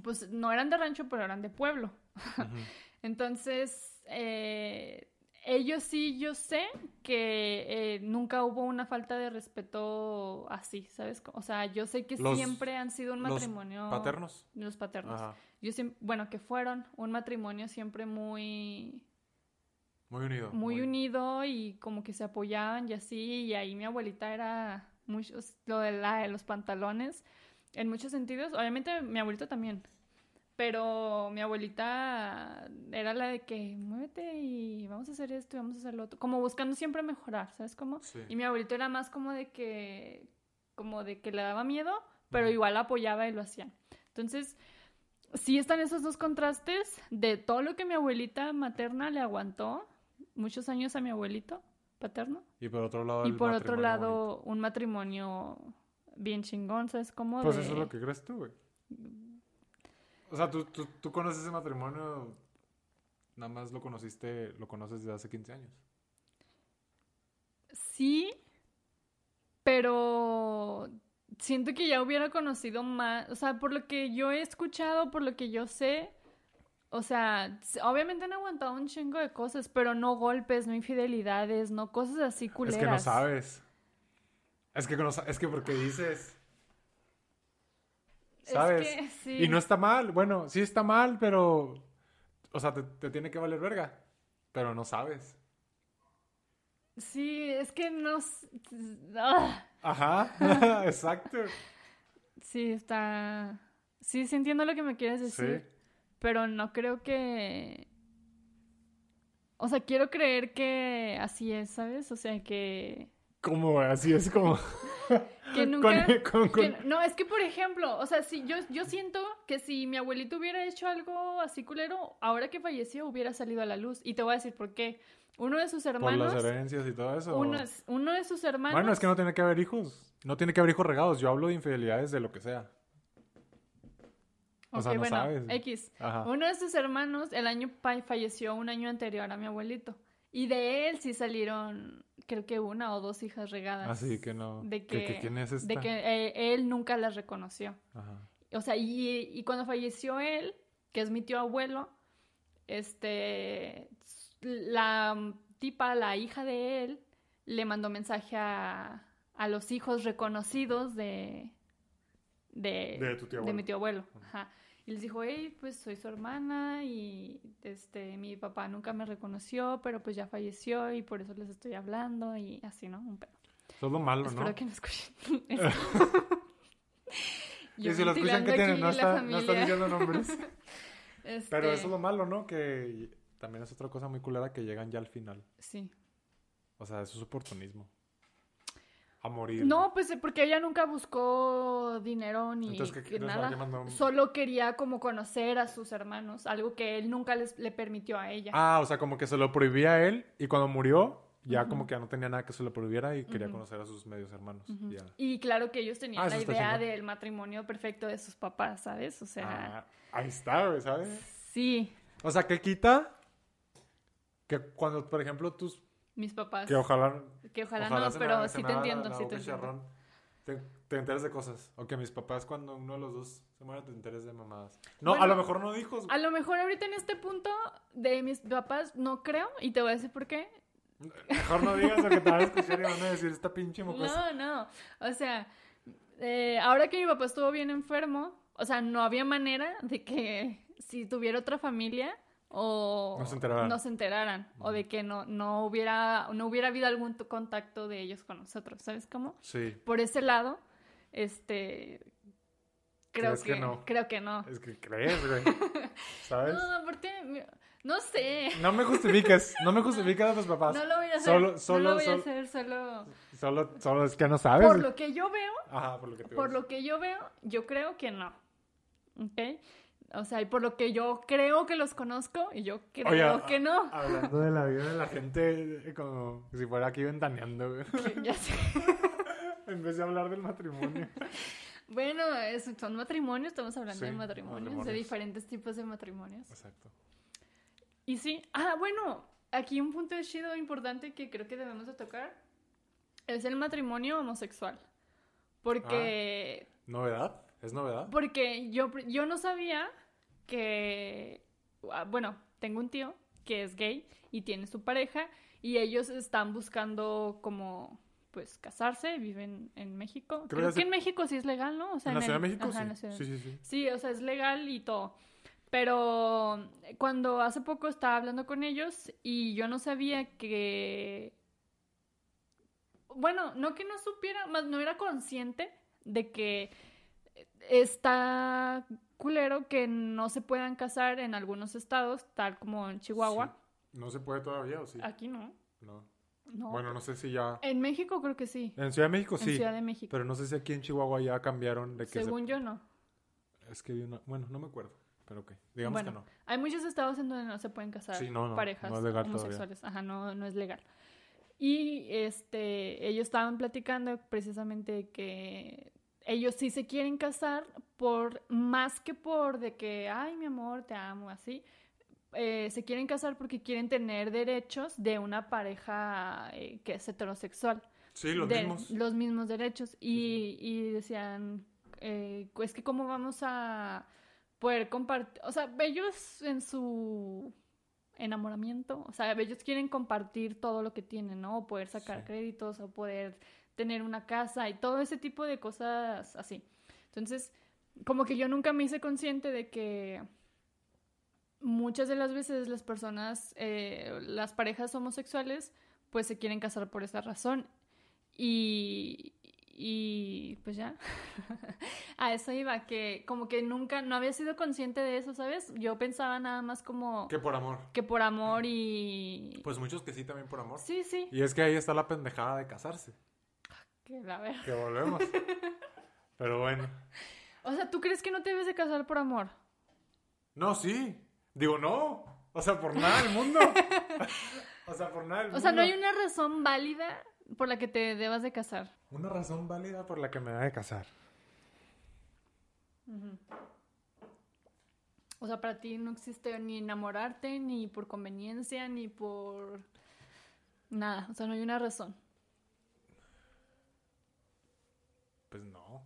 pues no eran de rancho, pero eran de pueblo. Entonces, eh, ellos sí, yo sé que eh, nunca hubo una falta de respeto así, ¿sabes? O sea, yo sé que Los- siempre han sido un los matrimonio... ¿Paternos? Los paternos. Ajá. Yo siem- bueno, que fueron un matrimonio siempre muy, Muy unido. muy unido y como que se apoyaban y así. Y ahí mi abuelita era muchos, lo de la, de los pantalones, en muchos sentidos. Obviamente mi abuelito también. Pero mi abuelita era la de que muévete y vamos a hacer esto y vamos a hacer lo otro. Como buscando siempre mejorar, ¿sabes cómo? Sí. Y mi abuelito era más como de que, como de que le daba miedo, pero igual apoyaba y lo hacían. Entonces, sí están esos dos contrastes de todo lo que mi abuelita materna le aguantó muchos años a mi abuelito paterno Y por otro lado. y por otro lado un matrimonio bien chingón, ¿sabes cómo? Pues De- eso es lo que crees tú, güey. O sea, tú, tú, tú conoces ese matrimonio. Nada más lo conociste, lo conoces desde hace 15 años. Sí, pero siento que ya hubiera conocido más, o sea, por lo que yo he escuchado, por lo que yo sé, o sea, obviamente han aguantado un chingo de cosas, pero no golpes, no infidelidades, no cosas así culeras. Es que no sabes. Es que, no es que porque dices. Es ¿Sabes? que sí. Y no está mal. Bueno, sí está mal, pero. O sea, te, te tiene que valer verga. Pero no sabes. Sí, es que no... ah, Ajá, exacto. sí, está... Sí, sí entiendo lo que me quieres decir. Sí. Pero no creo que... O sea, quiero creer que así es, ¿sabes? O sea, que... ¿Cómo? Así es como. Que nunca... Con- con- que- con- no, es que, por ejemplo, o sea, si yo, yo siento que si mi abuelito hubiera hecho algo así culero, ahora que falleció hubiera salido a la luz. Y te voy a decir por qué. Uno de sus Por hermanos... las herencias y todo eso. Uno, es- uno de sus hermanos... Bueno, es que no tiene que haber hijos. No tiene que haber hijos regados. Yo hablo de infidelidades de lo que sea. O sea, no bueno, sabes. X. Ajá. Uno de sus hermanos el año falleció un año anterior a mi abuelito. Y de él sí salieron, creo que una o dos hijas regadas. Así que no. De ¿Que- ¿Quién es esta? de que eh, él nunca las reconoció. Ajá. O sea, y, y cuando falleció él, que es mi tío abuelo, este, la tipa, la hija de él, le mandó mensaje a, a los hijos reconocidos de, de, De tu tío de mi tío abuelo. Ajá. Y les dijo, hey, pues soy su hermana y este, mi papá nunca me reconoció, pero pues ya falleció y por eso les estoy hablando y así, ¿no? Un pedo. Lo malo, Espero ¿no? que no escuchen esto. Y si lo escuchan, ¿qué tienen? No, está, no están diciendo nombres. Este, Pero eso es lo malo, ¿no? Que también es otra cosa muy culera que llegan ya al final. Sí. O sea, eso es oportunismo. A morir. No, pues eh, porque ella nunca buscó dinero ni Entonces, ¿qué- nada. Solo quería como conocer a sus hermanos, algo que él nunca les, le permitió a ella. Ah, o sea, como que se lo prohibía a él y cuando murió, ya como que ya no tenía nada que se lo prohibiera y quería conocer a sus medios hermanos. Ya. Y claro que ellos tenían Ah, la idea del matrimonio perfecto de sus papás, ¿sabes? O sea, Ah, ahí está, ¿sabes? sí, O sea, que quita que cuando, por ejemplo, tus... mis papás. Que ojalá... Que ojalá, ojalá no, pero sí te entiendo, la sí te entiendo. Te, te enteres de cosas. O que mis papás, cuando uno de los dos se muere, te enteres de mamadas. No, a lo mejor no de hijos. A lo mejor ahorita en este punto de mis papás no creo, y te voy a decir por qué. Mejor no digas lo que te van a escuchar y van a decir esta pinche mocosa. No, no. O sea, eh, ahora que mi papá estuvo bien enfermo, o sea, no había manera de que si tuviera otra familia o No se enteraran. no se enteraran, o de que no, no hubiera no hubiera habido algún contacto de ellos con nosotros, ¿sabes cómo? Sí, Por ese lado, este creo ¿Crees que, que no? creo que no. es que crees, güey. ¿Sabes? No, mi- no sé. No me justifiques. No me justifiques a tus papás. No lo voy a hacer. Solo- no solo- lo voy a solo- hacer, solo Solo, solo es que no sabes. por lo que yo veo, Ajá, por lo que te Por lo que yo veo, yo creo que no. ¿Ok? O sea, y por lo que yo creo que los conozco, y yo creo Oye, que no. Hablando de la vida de la gente, eh, como si fuera aquí ventaneando, ya sé. En vez de hablar del matrimonio. Bueno, es- son matrimonios, estamos hablando Sí, de matrimonios, de diferentes tipos de matrimonios. Exacto. Y sí, ah, bueno, aquí un punto de chido importante que creo que debemos de tocar es el matrimonio homosexual. Porque, ¿Novedad? ¿Es novedad? Porque yo, yo no sabía que, ah, bueno, tengo un tío que es gay y tiene su pareja y ellos están buscando como pues casarse, viven en México. Creo Creo, que en México sí es legal, ¿no? O sea, ¿En la Ciudad de México? sí, sí, sí. Sí, o sea, es legal y todo. Pero cuando hace poco estaba hablando con ellos y yo no sabía que... Bueno, no que no supiera, más no era consciente de que está culero que no se puedan casar en algunos estados, tal como en Chihuahua. ¿No se puede todavía o sí? Aquí no. No. No. Bueno, no sé si ya... En México creo que sí. En Ciudad de México En sí. Ciudad de México. Pero no sé si aquí en Chihuahua ya cambiaron de que se- Según yo no. Es que vi una... Bueno, no me acuerdo. Pero ok. Digamos Bueno, que no. Hay muchos estados en donde no se pueden casar Sí, no, no, parejas no es legal todavía. homosexuales. Ajá, no, no es legal. Y este, ellos estaban platicando precisamente que ellos sí se quieren casar por más que por de que, ay, mi amor, te amo, así. eh, se quieren casar porque quieren tener derechos de una pareja eh, que es heterosexual Sí, los de- mismos. los mismos derechos. Y, y decían, eh, es que cómo vamos a poder compartir, o sea, ellos en su enamoramiento, o sea, ellos quieren compartir todo lo que tienen, ¿no? O poder sacar Sí. créditos, o poder tener una casa y todo ese tipo de cosas así. Entonces, como que yo nunca me hice consciente de que muchas de las veces las personas, eh, las parejas homosexuales, pues se quieren casar por esa razón. Y, y pues ya, a eso iba, que como que nunca, no había sido consciente de eso, ¿sabes? Yo pensaba nada más como Que por amor. que por amor y... Pues muchos que sí también por amor. Sí, sí, Y es que ahí está la pendejada de casarse. Que la verdad. Que volvemos. Pero bueno. O sea, ¿tú crees que no te debes de casar por amor? No, sí. Digo, no. O sea, por nada del mundo. o sea, por nada del O mundo. sea, no hay una razón válida por la que te debas de casar. Una razón válida por la que me da de casar. O sea, para ti no existe ni enamorarte, ni por conveniencia, ni por nada. O sea, no hay una razón. Pues no.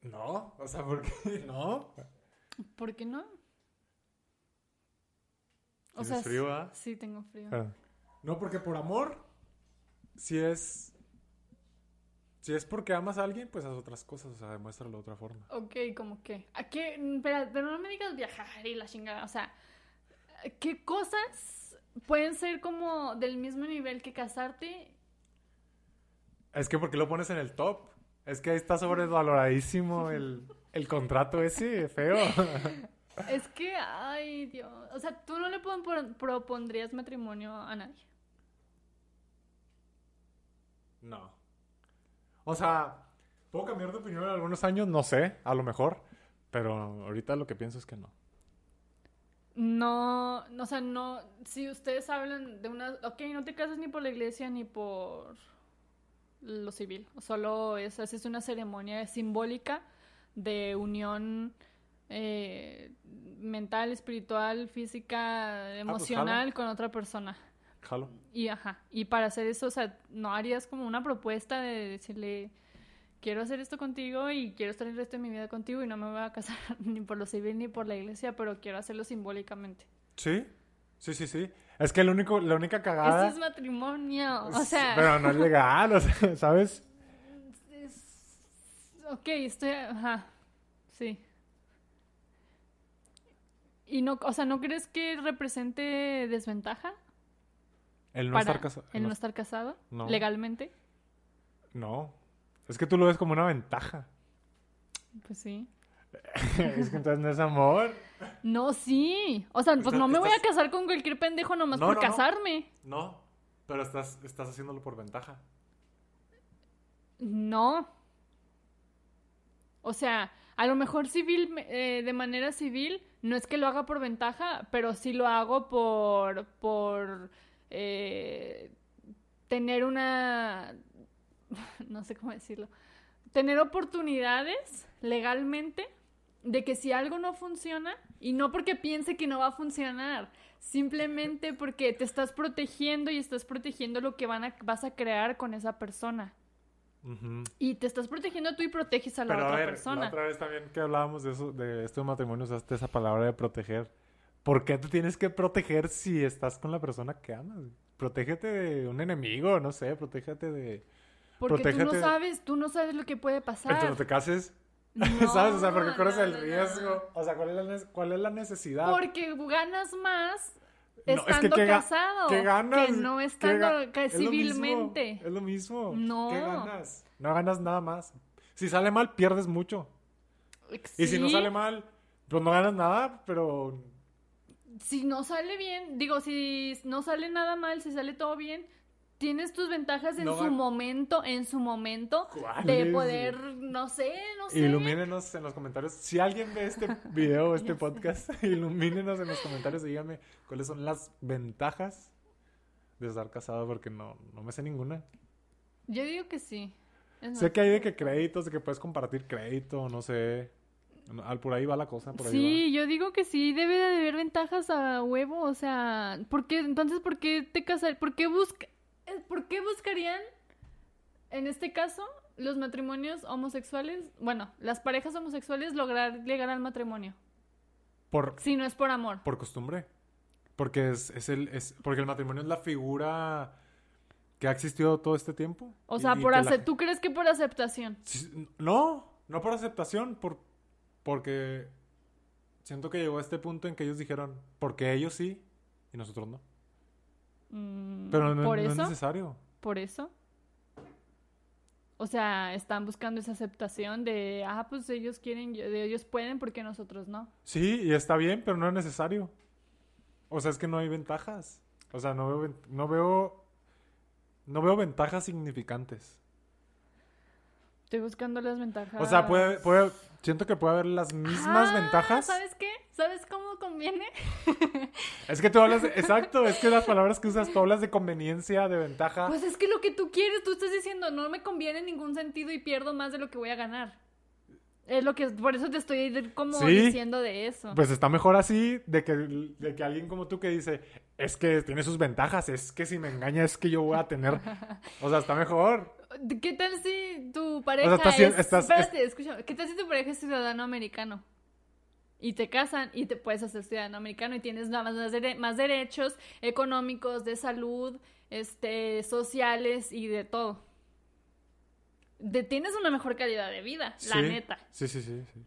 No. O sea, ¿por qué no? ¿Por qué no? O ¿Tienes sea, frío, ah? sí, tengo frío. No, porque por amor, si es. Si es porque amas a alguien, pues haz otras cosas, o sea, demuéstralo de otra forma. Ok, como que. ¿A qué? Pero, pero no me digas viajar y la chingada. O sea, ¿qué cosas pueden ser como del mismo nivel que casarte? Es que porque lo pones en el top. Es que ahí está sobrevaloradísimo el, el contrato ese feo. Es que, ay, Dios. O sea, tú no le pon- pro- propondrías matrimonio a nadie. No. O sea, ¿puedo cambiar de opinión en algunos años? No sé, a lo mejor. Pero ahorita lo que pienso es que no. No, no, o sea, no. Si ustedes hablan de una. Ok, no te casas ni por la iglesia ni por lo civil. Solo es, es una ceremonia simbólica de unión eh, mental, espiritual, física, emocional con otra persona. Jalo. Y ajá, y para hacer eso, o sea, no harías como una propuesta de decirle, quiero hacer esto contigo y quiero estar el resto de mi vida contigo y no me voy a casar ni por lo civil ni por la iglesia, pero quiero hacerlo simbólicamente. ¿Sí? Sí, sí, sí. Es que el único, la única cagada... Esto es matrimonio, o sea, Pero no es legal, o sea, ¿sabes? es- ok, estoy, ajá, sí. Y no, o sea, ¿no crees que represente desventaja El no para estar casado. el no estar casado No. legalmente? No. Es que tú lo ves como una ventaja. Pues sí. es que entonces no es amor. No, sí. O sea, pues Estás- no me voy a casar con cualquier pendejo nomás No, por no, no. casarme. No. Pero estás, estás haciéndolo por ventaja. No. O sea, a lo mejor civil, eh, de manera civil, no es que lo haga por ventaja, pero sí lo hago por, por eh, tener una, no sé cómo decirlo, tener oportunidades legalmente de que si algo no funciona, y no porque piense que no va a funcionar, simplemente porque te estás protegiendo y estás protegiendo lo que van a, vas a crear con esa persona. Y te estás protegiendo tú y proteges a la Pero a otra ver, persona. la otra vez también que hablábamos de eso, de estos matrimonios, usaste esa palabra de proteger. ¿Por qué te tienes que proteger si estás con la persona que amas? Protégete de un enemigo, no sé, protégete de... Porque tú no sabes, tú no sabes lo que puede pasar. Entonces no te cases, No, ¿sabes? O sea, porque corres el riesgo. O sea, ¿cuál es la, cuál es la necesidad? Porque ganas más No, es que estando ¿qué ga- casado ¿Qué ganas? que no ¿Qué estando ga- ca- es lo mismo, civilmente. Es lo mismo. No. ¿Qué ganas? No ganas nada más. Si sale mal, pierdes mucho. Y si no Sí, sale mal, pues no ganas nada, pero si no sale bien, digo, si no sale nada mal, si sale todo bien, tienes tus ventajas en No su momento, en su momento, de poder, no sé, no sé. ilumínenos en los comentarios. Si alguien ve este video, este podcast, ilumínenos en los comentarios y dígame cuáles son las ventajas de estar casado, porque no, no me sé ninguna. Yo digo que sí. Es más, Sé que hay de que créditos, de que puedes compartir crédito, no sé. Al por ahí va la cosa, por ahí Sí, yo digo que sí, debe de haber ventajas a huevo, o sea, ¿por qué, entonces, ¿por qué te casar, por qué busca, eh, por qué buscarían, en este caso, los matrimonios homosexuales, bueno, las parejas homosexuales lograr llegar al matrimonio. Por, si no es por amor? por costumbre. Porque es, es el, es, porque el matrimonio es la figura que ha existido todo este tiempo. O Y- sea, y por la acep- ¿tú crees que por aceptación? No, no por aceptación, por, porque siento que llegó a este punto en que ellos dijeron, porque ellos sí y nosotros no. Mm, Pero no, ¿Por no es necesario. ¿Por eso? O sea, están buscando esa aceptación de, ah, pues ellos quieren, de ellos pueden porque nosotros no. Sí, y está bien, pero no es necesario. O sea, es que no hay ventajas. O sea, no veo, no veo, no veo ventajas significantes. Estoy buscando las ventajas. O sea, puede, puede, siento que puede haber las mismas Ah, ventajas. ¿Sabes qué? ¿Sabes cómo conviene? Es que tú hablas, de- exacto, es que las palabras que usas, tú hablas de conveniencia, de ventaja. Pues es que lo que tú quieres, tú estás diciendo, no me conviene en ningún sentido y pierdo más de lo que voy a ganar. Es lo que, por eso te estoy como Sí. diciendo de eso. Pues está mejor así de que, de que alguien como tú que dice, es que tiene sus ventajas, es que si me engaña es que yo voy a tener... O sea, está mejor. ¿Qué tal si tu pareja estás haci- es... estás- Espérate, escúchame. ¿Qué tal si tu pareja es ciudadano americano? Y te casan y te puedes hacer ciudadano americano y tienes nada más, más más derechos económicos, de salud, este, sociales y de todo. De, tienes una mejor calidad de vida, la neta. Sí, sí, sí, sí.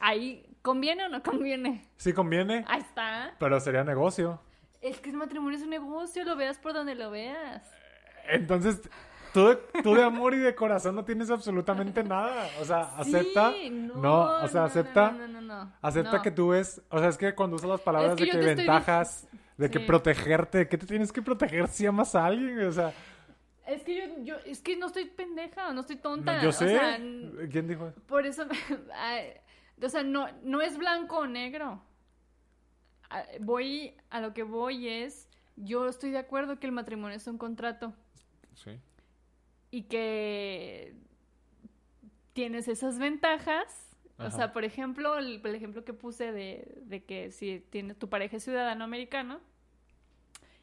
Ahí, ¿conviene o no conviene? Sí conviene, Ahí está. pero sería negocio. Es que el matrimonio es un negocio, lo veas por donde lo veas. Entonces, tú de, tú de amor y de corazón no tienes absolutamente nada. O sea, acepta... Sí, no, o sea, no, acepta... No, no, no, no, Acepta no. que tú ves, o sea, es que cuando usas las palabras Es que de que estoy ventajas, de que Sí. protegerte, ¿qué te tienes que proteger si amas a alguien? O sea, Es que yo, yo, es que no estoy pendeja, no estoy no, tonta. yo o sé. sea, ¿Quién dijo eso? por eso, o sea, no, no es blanco o negro. Voy, a lo que voy es, yo estoy de acuerdo que el matrimonio es un contrato Sí. Y que tienes esas ventajas. O sea, por ejemplo, el, el ejemplo que puse de, de que si tienes tu pareja es ciudadano americano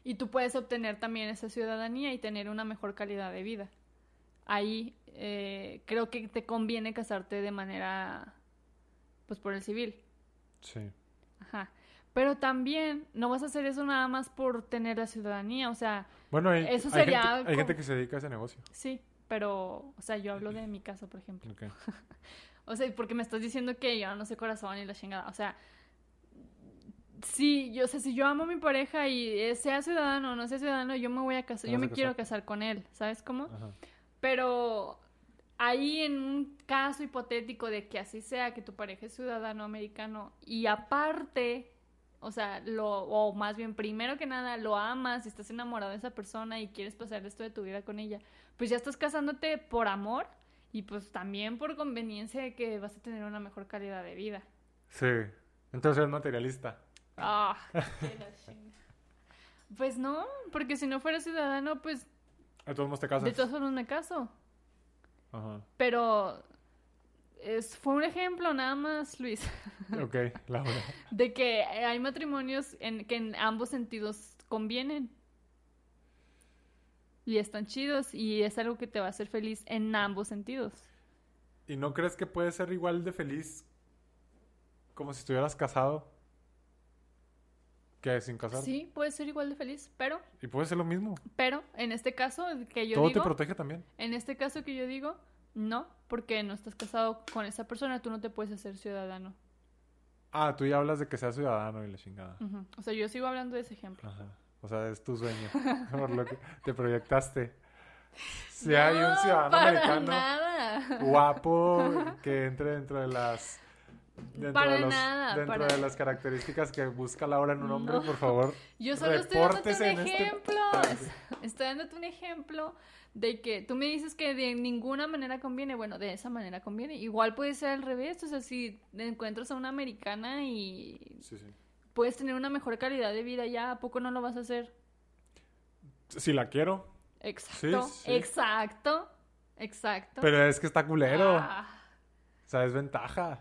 y tú puedes obtener también esa ciudadanía y tener una mejor calidad de vida. Ahí eh, creo que te conviene casarte de manera, pues por el civil. Sí. Ajá. Pero también no vas a hacer eso nada más por tener la ciudadanía. O sea, Bueno, hay, Eso hay sería gente, hay gente que se dedica a ese negocio. sí, pero, o sea, yo hablo de mi caso, por ejemplo. Ok. O sea, porque me estás diciendo que yo no sé corazón y la chingada. O sea, sí, yo, o sea, si yo amo a mi pareja y sea ciudadano o no sea ciudadano, yo me voy a casar, yo me quiero casar. casar con él, ¿sabes cómo? Ajá. Pero ahí en un caso hipotético de que así sea, que tu pareja es ciudadano americano y aparte, o sea, lo, o más bien primero que nada, lo amas y estás enamorado de esa persona y quieres pasar el resto de tu vida con ella, pues ya estás casándote por amor y pues también por conveniencia de que vas a tener una mejor calidad de vida. Sí. Entonces es materialista. Ah, chinga. Pues no, porque si no fuera ciudadano, pues De todos modos te casas. de todas formas me caso. Ajá. Pero es, fue un ejemplo nada más, Luis, Ok, Laura. de que hay matrimonios en que en ambos sentidos convienen. y están chidos y es algo que te va a hacer feliz en ambos sentidos. ¿Y no crees que puedes ser igual de feliz como si estuvieras casado que sin casar? Sí, puedes ser igual de feliz, pero, Y puede ser lo mismo. pero en este caso que yo Todo digo, te protege también. en este caso que yo digo, no, porque no estás casado con esa persona, tú no te puedes hacer ciudadano. Ah, tú ya hablas de que seas ciudadano y la chingada. O sea, yo sigo hablando de ese ejemplo. Ajá. O sea, es tu sueño. por lo que te proyectaste. Si hay un No, ciudadano para americano nada. guapo que entre dentro de las dentro Para de los- nada, dentro para- de las características que busca Laura en un hombre, No. por favor. Yo solo estoy dándote un este- ejemplo. Estoy dándote un ejemplo de que tú me dices que de ninguna manera conviene. Bueno, de esa manera conviene. Igual puede ser al revés. O sea, si encuentras a una americana y Sí, sí. puedes tener una mejor calidad de vida ya, ¿a poco no lo vas a hacer? Si la quiero, Exacto. Sí. Exacto. Exacto. pero es que está culero. Ah. O sea, es ventaja.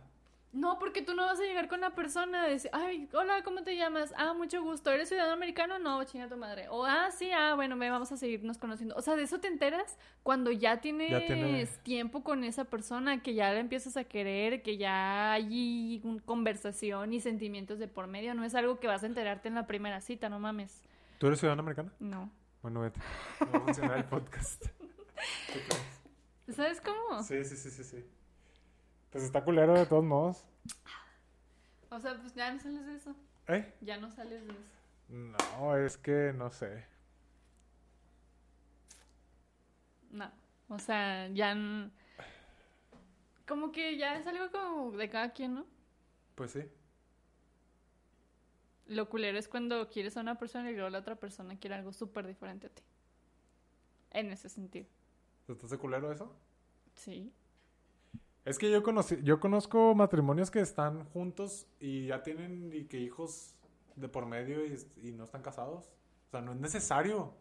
No, porque tú no vas a llegar con la persona a decir, ay, hola, ¿cómo te llamas? Ah, mucho gusto. ¿Eres ciudadano americano? No, chinga tu madre. O, ah, sí, ah, bueno, ve, vamos a seguirnos conociendo. O sea, de eso te enteras cuando ya tienes Ya tiene- tiempo con esa persona, que ya la empiezas a querer, que ya hay conversación y sentimientos de por medio. No es algo que vas a enterarte en la primera cita, no mames. ¿Tú eres ciudadana americana? No. Bueno, vete. No va a funcionar el podcast. ¿Sabes cómo? Sí, sí, sí, sí, sí. Pues está culero de todos modos. O sea, pues ya no sales de eso. ¿Eh? Ya no sales de eso. No, es que no sé. No. O sea, ya. Como que ya es algo como de cada quien, ¿no? Pues sí. Lo culero es cuando quieres a una persona y luego la otra persona quiere algo súper diferente a ti. En ese sentido. ¿Estás de culero eso? Sí. Es que yo conocí, yo conozco matrimonios que están juntos y ya tienen y que hijos de por medio y, y no están casados. O sea, no es necesario.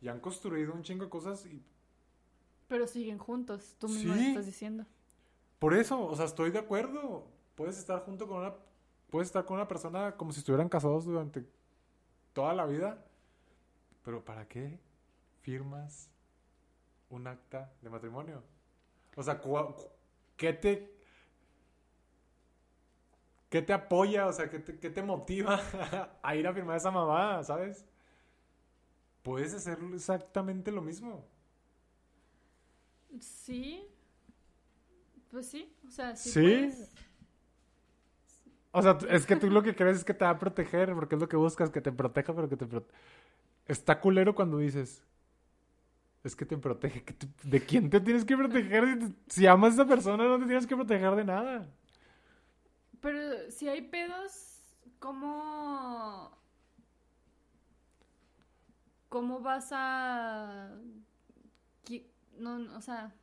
Y han construido un chingo de cosas y Pero siguen juntos, tú mismo lo Sí. estás diciendo. por eso, o sea, estoy de acuerdo. Puedes estar junto con una puedes estar con una persona como si estuvieran casados durante toda la vida. Pero ¿para qué firmas un acta de matrimonio? O sea, cu- ¿qué te qué te apoya? O sea, ¿qué te, qué te motiva a ir a firmar esa mamada, sabes? Puedes hacer exactamente lo mismo. Sí. Pues sí, o sea, sí. ¿Sí? puedes. O sea, es que tú lo que crees es que te va a proteger, porque es lo que buscas, que te proteja, pero que te proteja. Está culero cuando dices, es que te protege. ¿De quién te tienes que proteger? Si, amas a esa persona, no te tienes que proteger de nada. Pero si hay pedos, ¿cómo. ¿Cómo vas a. No, no, o sea,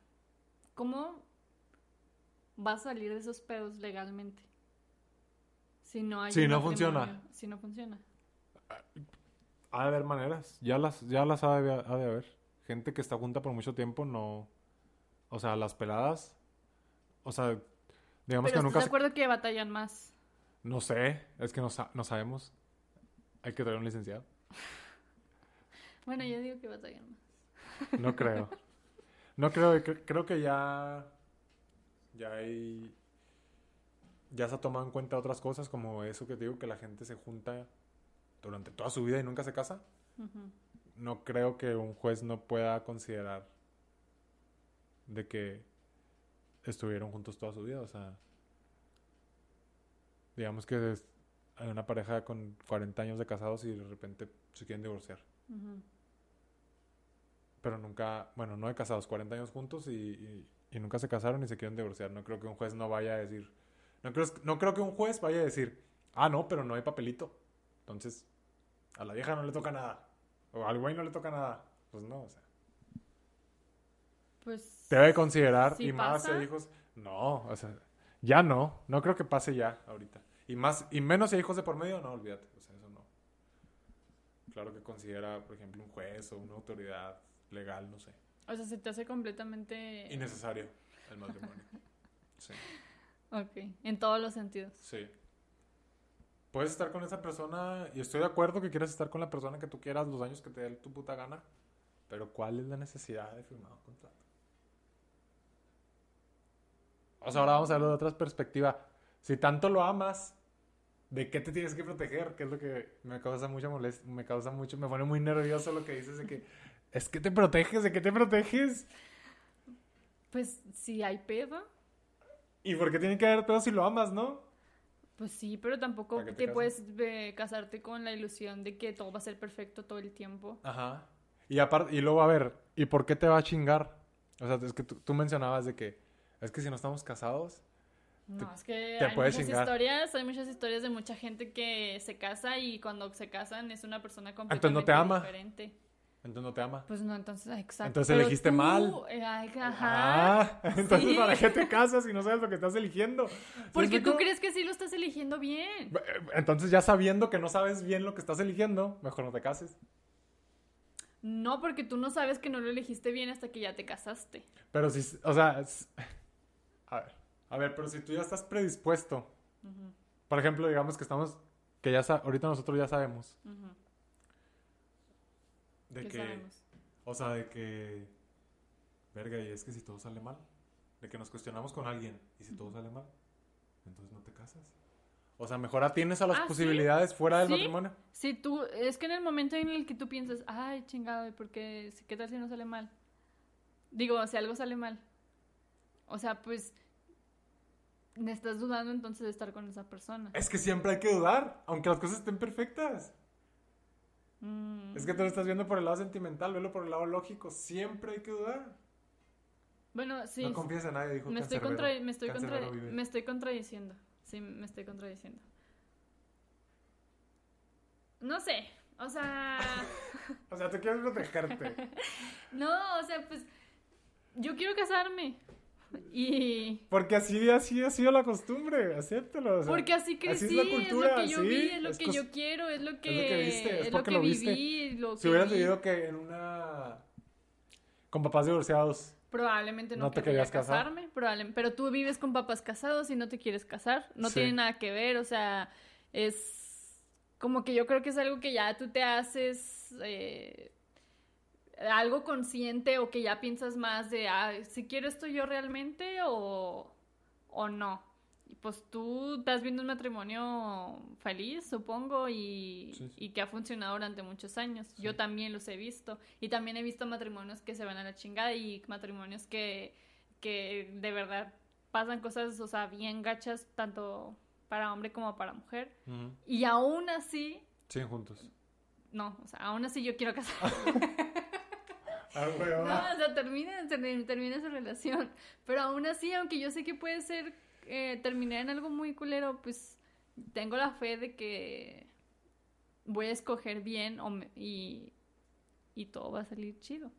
¿cómo vas a salir de esos pedos legalmente? Si no hay. Si no funciona. Si no funciona. Ha de haber maneras. Ya las, ya las ha de, ha de haber. Gente que está junta por mucho tiempo, no. O sea, las peladas. O sea, digamos Pero que ¿estás nunca. de se- acuerdo que batallan más? No sé, es que no, sa- no sabemos. Hay que traer un licenciado. Bueno, yo digo que batallan más. No creo. No creo, cre- creo que ya. Ya hay. Ya se ha tomado en cuenta otras cosas, como eso que te digo, que la gente se junta durante toda su vida y nunca se casa. Ujú. No creo que un juez no pueda considerar de que estuvieron juntos toda su vida. O sea, digamos que es- hay una pareja con 40 años de casados y de repente se quieren divorciar. Pero nunca, bueno, no de casados, 40 años juntos y, y- y nunca se casaron y se quieren divorciar. No creo que un juez no vaya a decir, no creo, no creo que un juez vaya a decir, ah, no, pero no hay papelito. Entonces, a la vieja no le toca nada. O al güey no le toca nada. Pues no, o sea. Pues. Debe considerar, ¿Sí y más si hay hijos, no, o sea, ya no. No creo que pase ya ahorita. Y más, y menos si hay hijos de por medio, no, olvídate. O sea, eso no. Claro que considera, por ejemplo, un juez o una autoridad legal, no sé. O sea, se te hace completamente. Innecesario el matrimonio. Sí, Ok, en todos los sentidos. sí. Puedes estar con esa persona y estoy de acuerdo que quieras estar con la persona que tú quieras los años que te dé tu puta gana. Pero ¿cuál es la necesidad de firmar un contrato? O sea, ahora vamos a verlo de otra perspectiva. Si tanto lo amas, ¿de qué te tienes que proteger? Que es lo que me causa mucha molestia, me causa mucho, me pone muy nervioso lo que dices de que es que te proteges, ¿de qué te proteges? Pues si hay pedo. ¿Y por qué tiene que haber pedo si lo amas, no? Pues sí, pero tampoco ¿Para qué te, te puedes eh, casarte con la ilusión de que todo va a ser perfecto todo el tiempo. Ajá. Y aparte, y luego, a ver, ¿y por qué te va a chingar? O sea, es que tú, tú mencionabas de que, es que si no estamos casados, No, es que te hay muchas chingar. historias, hay muchas historias de mucha gente que se casa y cuando se casan es una persona Entonces completamente no te ama. diferente. Entonces no te ama. Pues no, entonces, ah, exacto. Entonces Pero elegiste tú, mal. eh, ay, ajá. Ah, entonces Sí. ¿para qué te casas si no sabes lo que estás eligiendo? ¿Sí Porque tú crees que sí lo estás eligiendo bien. Entonces ya sabiendo que no sabes bien lo que estás eligiendo, mejor no te cases. No, porque tú no sabes que no lo elegiste bien hasta que ya te casaste. Pero si, o sea, a ver, a ver, pero si tú ya estás predispuesto, Ujú, por ejemplo, digamos que estamos, que ya ahorita nosotros ya sabemos ujú. De ¿Qué que, sabemos? o sea, de que, verga, y es que si todo sale mal, de que nos cuestionamos con alguien y si todo sale mal, entonces no te casas. O sea, mejor atienes a las Ah, ¿sí? posibilidades fuera del ¿Sí? matrimonio. Si tú, es que en el momento en el que tú piensas, ay, chingado, porque qué tal si no sale mal? Digo, si algo sale mal. O sea, pues, me estás dudando entonces de estar con esa persona. Es que siempre hay que dudar, aunque las cosas estén perfectas. Mm. Es que tú lo estás viendo por el lado sentimental, velo por el lado lógico. Siempre hay que dudar. Bueno, sí. no confíes en nadie, dijo me estoy, contra- me, estoy contra- me estoy contradiciendo. Sí, me estoy contradiciendo. No sé. O sea. O sea, tú quieres protegerte. no, o sea, pues. Yo quiero casarme. Y. Porque así, así ha sido la costumbre, acéptalo. o sea, Porque así crecí, es es, la lo cultura, que yo sí, vi, es lo es que yo quiero, es lo que, que viste, es es porque lo que lo viste. viví, lo Si hubieras vi. vivido que en una... Con papás divorciados. Probablemente no, No te querías casar. casarme, probablemente, pero tú vives con papás casados y no te quieres casar, no Sí. tiene nada que ver, o sea, es como que yo creo que es algo que ya tú te haces eh, algo consciente o que ya piensas más de, ah, si quiero esto yo realmente o, o no. Y pues tú estás viendo un matrimonio feliz, supongo, y, Sí, sí. y que ha funcionado durante muchos años. Sí. Yo también los he visto. Y también he visto matrimonios que se van a la chingada y matrimonios que, que de verdad pasan cosas, o sea, bien gachas, tanto para hombre como para mujer. Y aún así, Sí, juntos. no, o sea, aún así yo quiero casarme. Ah. No, o sea, termina, termina, su relación. Pero aún así, aunque yo sé que puede ser eh, terminar en algo muy culero, pues tengo la fe de que voy a escoger bien o me- y, y todo va a salir chido.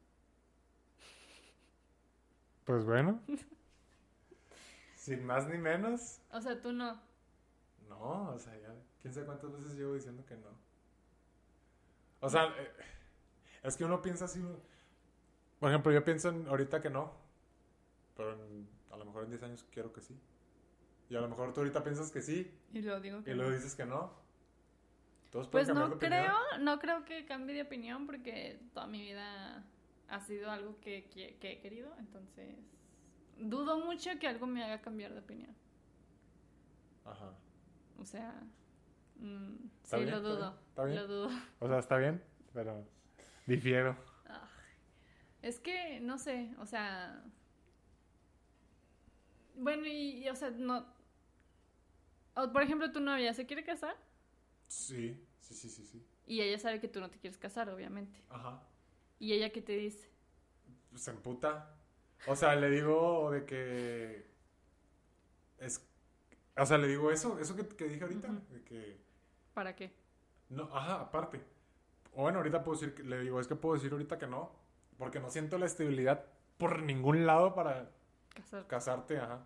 Pues bueno. Sin más ni menos. O sea, tú no. No, o sea, ya. ¿Quién sabe cuántas veces llevo diciendo que no? O sea, eh, es que uno piensa así. Por ejemplo, yo pienso en ahorita que no. Pero en- a lo mejor en 10 años quiero que sí. Y a lo mejor tú ahorita piensas que sí. Y lo digo que Y luego dices que no. Todos Pues no creo, no creo que cambie de opinión porque toda mi vida ha sido algo que, que- que he querido, entonces dudo mucho que algo me haga cambiar de opinión. Ajá. O sea, mm, ¿Está sí, bien? lo ¿Está dudo? ¿Está bien? lo dudo. O sea, está bien, pero difiero. Es que, no sé, o sea... Bueno, y, y, o sea, no... o, por ejemplo, tu novia se quiere casar Sí, sí, sí, sí, sí. y ella sabe que tú no te quieres casar, obviamente. Ajá. ¿Y ella qué te dice? Se emputa. O sea, le digo de que. Es. O sea, le digo eso, eso que, que dije ahorita. De que. ¿Para qué? No, ajá, aparte. O bueno, ahorita puedo decir, que- le digo, es que puedo decir ahorita que no. Porque no siento la estabilidad por ningún lado para Casar. casarte, ajá.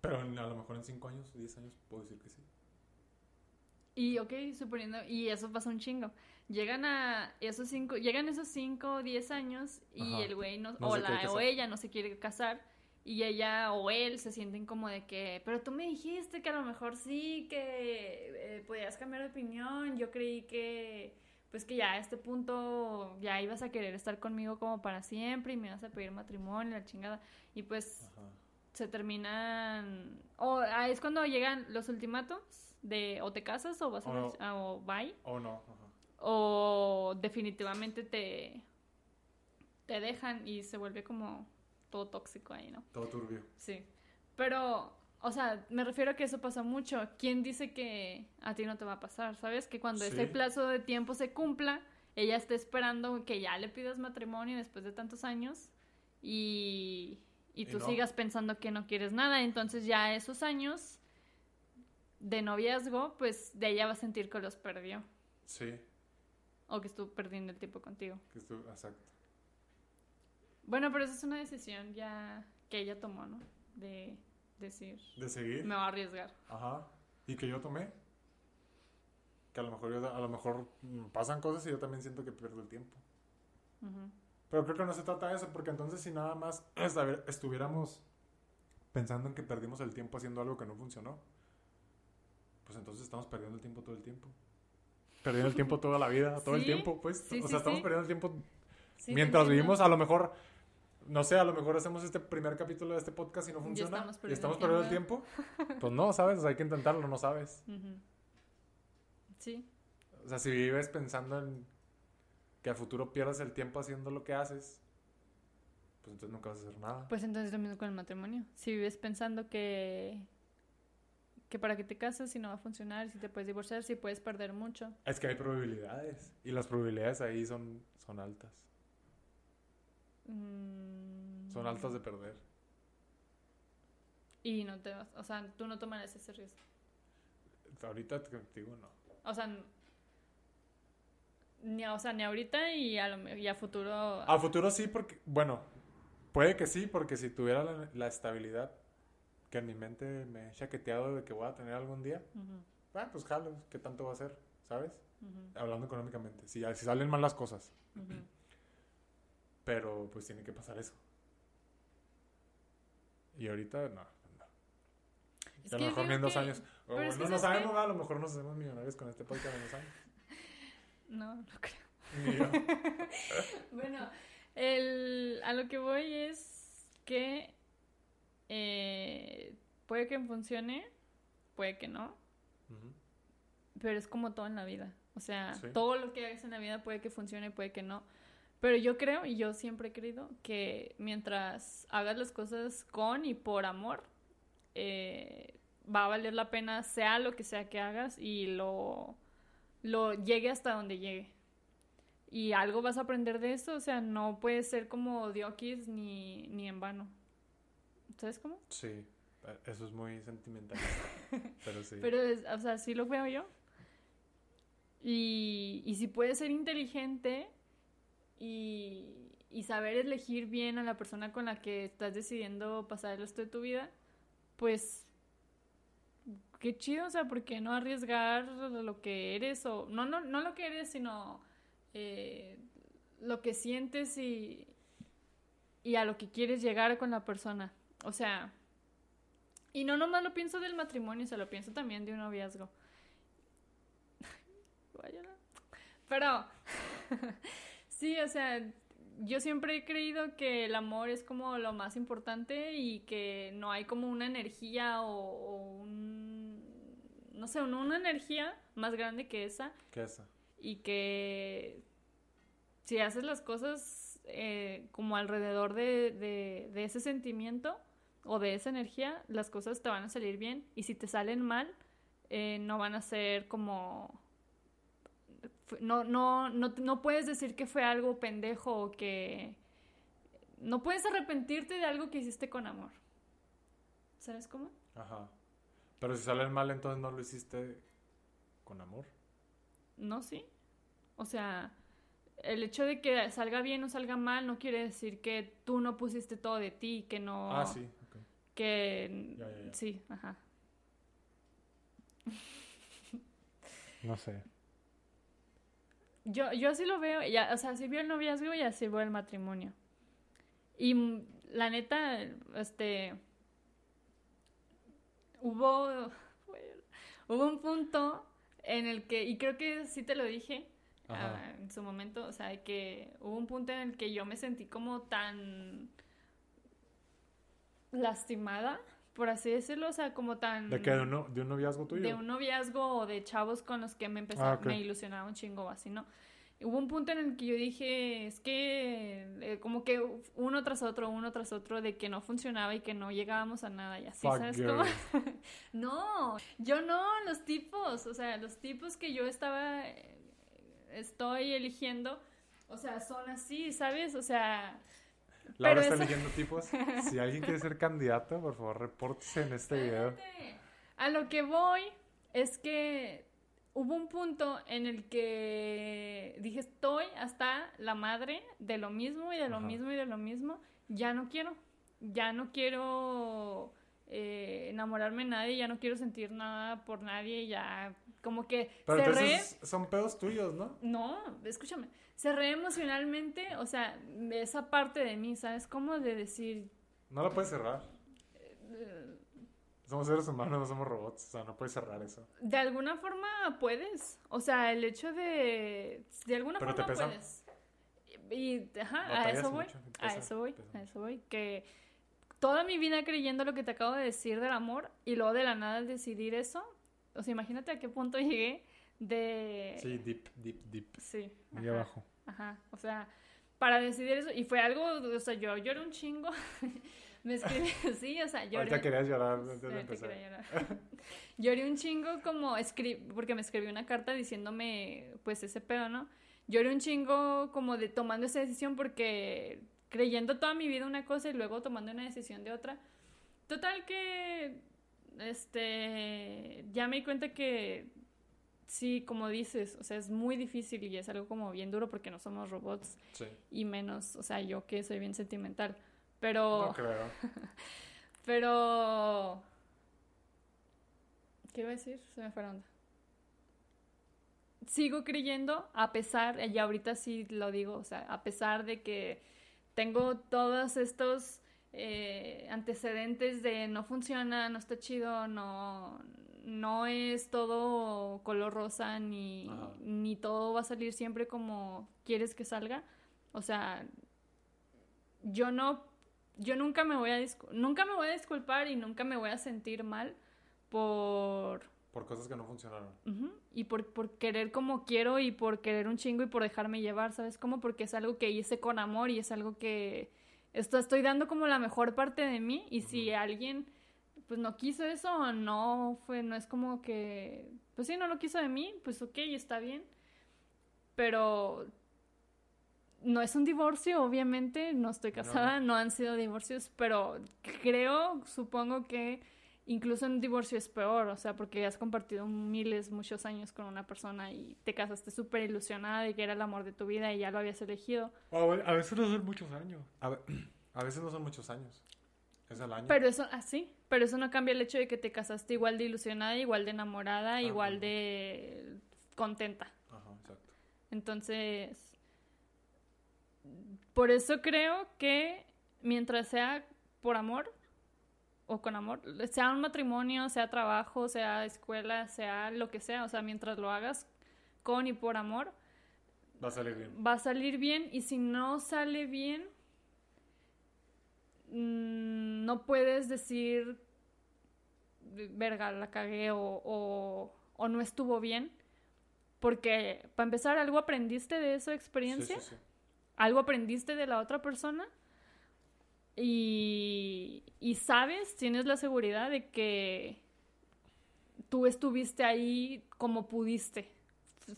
Pero a lo mejor en 5 años, 10 años puedo decir que sí. Y ok, suponiendo, y eso pasa un chingo. Llegan a esos cinco, llegan esos cinco o diez años y Ajá. el güey no, No o, la, o ella no se quiere casar y ella o él se sienten como de que, pero tú me dijiste que a lo mejor sí, que eh, podías cambiar de opinión, yo creí que pues que ya a este punto ya ibas a querer estar conmigo como para siempre y me ibas a pedir matrimonio, la chingada. Y pues Ajá. se terminan, o ah, es cuando llegan los ultimátumos de o te casas o vas a, O- bye, O no. Ajá. o definitivamente te, te dejan y se vuelve como todo tóxico ahí, ¿no? Todo turbio. Sí. Pero, o sea, me refiero a que eso pasa mucho. ¿Quién dice que a ti no te va a pasar? ¿Sabes? Que cuando ese plazo de tiempo se cumpla, ella está esperando que ya le pidas matrimonio después de tantos años y, y Y tú no. sigas pensando que no quieres nada. Entonces ya esos años de noviazgo, pues de ella va a sentir que los perdió Sí. o que estuvo perdiendo el tiempo contigo. Que estu- exacto. Bueno, pero esa es una decisión ya que ella tomó, ¿no? De decir, De seguir. me voy a arriesgar. Ajá. Y que yo tomé. Que a lo mejor yo- a lo mejor pasan cosas y yo también siento que pierdo el tiempo. Ujú. Pero creo que no se trata de eso, porque entonces si nada más estuviéramos pensando en que perdimos el tiempo haciendo algo que no funcionó, pues entonces estamos perdiendo el tiempo todo el tiempo. Perdiendo el tiempo toda la vida, todo el tiempo, pues. sí, o sí, sea, estamos perdiendo el tiempo mientras vivimos. A lo mejor, no sé, a lo mejor hacemos este primer capítulo de este podcast y no Ya funciona. estamos y estamos perdiendo el tiempo. Pues no, ¿sabes? O sea, hay que intentarlo, no sabes. Sí, O sea, si vives pensando en que a futuro pierdas el tiempo haciendo lo que haces, pues entonces nunca vas a hacer nada. pues entonces lo mismo con el matrimonio. Si vives pensando que que para que te cases si no va a funcionar, si te puedes divorciar, si puedes perder mucho. Es que hay probabilidades. Y las probabilidades ahí son, son altas. Mm, Son altas de perder. Y no te vas, o sea, tú no tomarás ese riesgo. Ahorita digo no. O sea, ni, o sea, ni ahorita y a, lo me- y a futuro. A futuro sí, porque, bueno, puede que sí, porque si tuviera la, la estabilidad que en mi mente me he chaqueteado de que voy a tener algún día, Ujú, ah, pues jalo, ¿qué tanto va a ser? ¿Sabes? Hablando económicamente. Si, si salen mal las cosas. Pero pues tiene que pasar eso. Y ahorita no. no. A lo mejor ni en dos que- años. O que no, sabemos, a lo mejor nos hacemos millonarios con este podcast en dos años. No, no creo. Bueno, el, a lo que voy es que eh, puede que funcione, puede que no, pero es como todo en la vida. O sea, Sí. todo lo que hagas en la vida puede que funcione, puede que no. Pero yo creo, y yo siempre he creído, que mientras hagas las cosas con y por amor, eh, va a valer la pena, sea lo que sea que hagas, y lo, lo llegue hasta donde llegue. Y algo vas a aprender de eso, o sea, no puede ser como diokis ni, ni en vano. ¿Sabes cómo? Sí, eh, eso es muy sentimental. pero sí. Pero, es- o sea, sí lo veo yo. Y, y si puedes ser inteligente y, y saber elegir bien a la persona con la que estás decidiendo pasar el resto de tu vida, pues qué chido, o sea, ¿por qué no arriesgar lo que eres? O no, no, no lo que eres, sino eh, lo que sientes y, y a lo que quieres llegar con la persona. O sea, y no nomás lo pienso del matrimonio, se lo pienso también de un noviazgo. Pero, sí, o sea, yo siempre he creído que el amor es como lo más importante y que no hay como una energía o, o un, no sé, una energía más grande que esa ¿Qué es eso? y que si haces las cosas eh, como alrededor de, de- de ese sentimiento o de esa energía, las cosas te van a salir bien y si te salen mal, eh, no van a ser como... No, no, no, no puedes decir que fue algo pendejo o que... No puedes arrepentirte de algo que hiciste con amor. ¿Sabes cómo? Ajá. Pero si sale mal, entonces no lo hiciste con amor. No, sí. O sea, el hecho de que salga bien o salga mal no quiere decir que tú no pusiste todo de ti, que no... Ah, sí. ok. Que... Ya, ya, ya. Sí, ajá. No sé. Yo, yo así lo veo, ya, o sea, así veo el noviazgo y así veo el matrimonio. Y mm, la neta, este... Hubo... Hubo un punto en el que, y creo que sí te lo dije, ah, en su momento, o sea, que hubo un punto en el que yo me sentí como tan lastimada, por así decirlo, o sea, como tan... ¿De qué? ¿De un, no- de un noviazgo tuyo? de un noviazgo o de chavos con los que me empezaba, Ah, me ilusionaba un chingo así, ¿no? Hubo un punto en el que yo dije, es que eh, como que uno tras otro, uno tras otro, de que no funcionaba y que no llegábamos a nada y así, Fuck ¿sabes cómo? no, yo no, los tipos, o sea, los tipos que yo estaba, eh, estoy eligiendo, o sea, son así, ¿sabes? O sea, Laura está eso- eligiendo tipos. Si alguien quiere ser candidato, por favor, repórtese en este video. A lo que voy es que hubo un punto en el que dije, estoy hasta la madre de lo mismo y de lo Ajá. mismo y de lo mismo. Ya no quiero. Ya no quiero eh, enamorarme de nadie, ya no quiero sentir nada por nadie, ya como que Pero cerré. entonces son pedos tuyos, ¿no? No, escúchame. Cerré emocionalmente, o sea, esa parte de mí, ¿sabes? Como de decir, No lo puedes cerrar. eh, Somos seres humanos, no somos robots. O sea, no puedes cerrar eso. De alguna forma puedes. O sea, el hecho de. De alguna Pero te forma pesa. puedes. Y, ajá, a eso voy. mucho, te A pesa, eso voy. pesa A eso voy. Que toda mi vida creyendo lo que te acabo de decir del amor y luego de la nada decidir eso. O sea, imagínate a qué punto llegué de. Sí, deep, deep, deep. Sí. Muy ajá, abajo. Ajá. O sea, para decidir eso. Y fue algo. O sea, yo lloré un chingo. Me escribí. Sí, o sea, lloré. Ahorita querías llorar antes de empezar. llorar. Lloré un chingo como escri porque me escribió una carta diciéndome pues ese pedo, ¿no? Lloré un chingo como de tomando esa decisión porque creyendo toda mi vida una cosa y luego tomando una decisión de otra. Total que este ya me di cuenta que sí, como dices, o sea, es muy difícil y es algo como bien duro porque no somos robots Sí. y menos, o sea, yo que soy bien sentimental. Pero No creo. pero. ¿Qué iba a decir? Se me fue la onda. Sigo creyendo, a pesar, y ahorita sí lo digo, o sea, a pesar de que tengo todos estos eh, antecedentes de no funciona, no está chido, no, no es todo color rosa, ni, ni todo va a salir siempre como quieres que salga. O sea, yo no yo nunca me voy a nunca me voy a disculpar y nunca me voy a sentir mal por Por cosas que no funcionaron. y por, por querer como quiero y por querer un chingo y por dejarme llevar, ¿sabes cómo? Porque es algo que hice con amor y es algo que esto estoy dando como la mejor parte de mí y si alguien pues no quiso eso, no fue no es como que pues sí, no lo quiso de mí, pues ok, está bien. Pero no es un divorcio, obviamente, no estoy casada, no, han sido divorcios, pero creo, supongo que incluso un divorcio es peor, o sea, porque has compartido miles, muchos años con una persona y te casaste súper ilusionada de que era el amor de tu vida y ya lo habías elegido. A ve- a veces no son muchos años. A, a veces no son muchos años. Es al año. Pero eso, así, pero eso no cambia el hecho de que te casaste igual de ilusionada, igual de enamorada, igual ok. de contenta. Ajá, exacto. Entonces, por eso creo que mientras sea por amor o con amor, sea un matrimonio, sea trabajo, sea escuela, sea lo que sea, o sea, mientras lo hagas con y por amor, Va a salir bien. va a salir bien y si no sale bien, mm, no puedes decir, verga, la cagué o, o, o no estuvo bien, porque para empezar, algo aprendiste de esa experiencia, Sí, sí, sí. algo aprendiste de la otra persona y, y sabes, tienes la seguridad de que tú estuviste ahí como pudiste.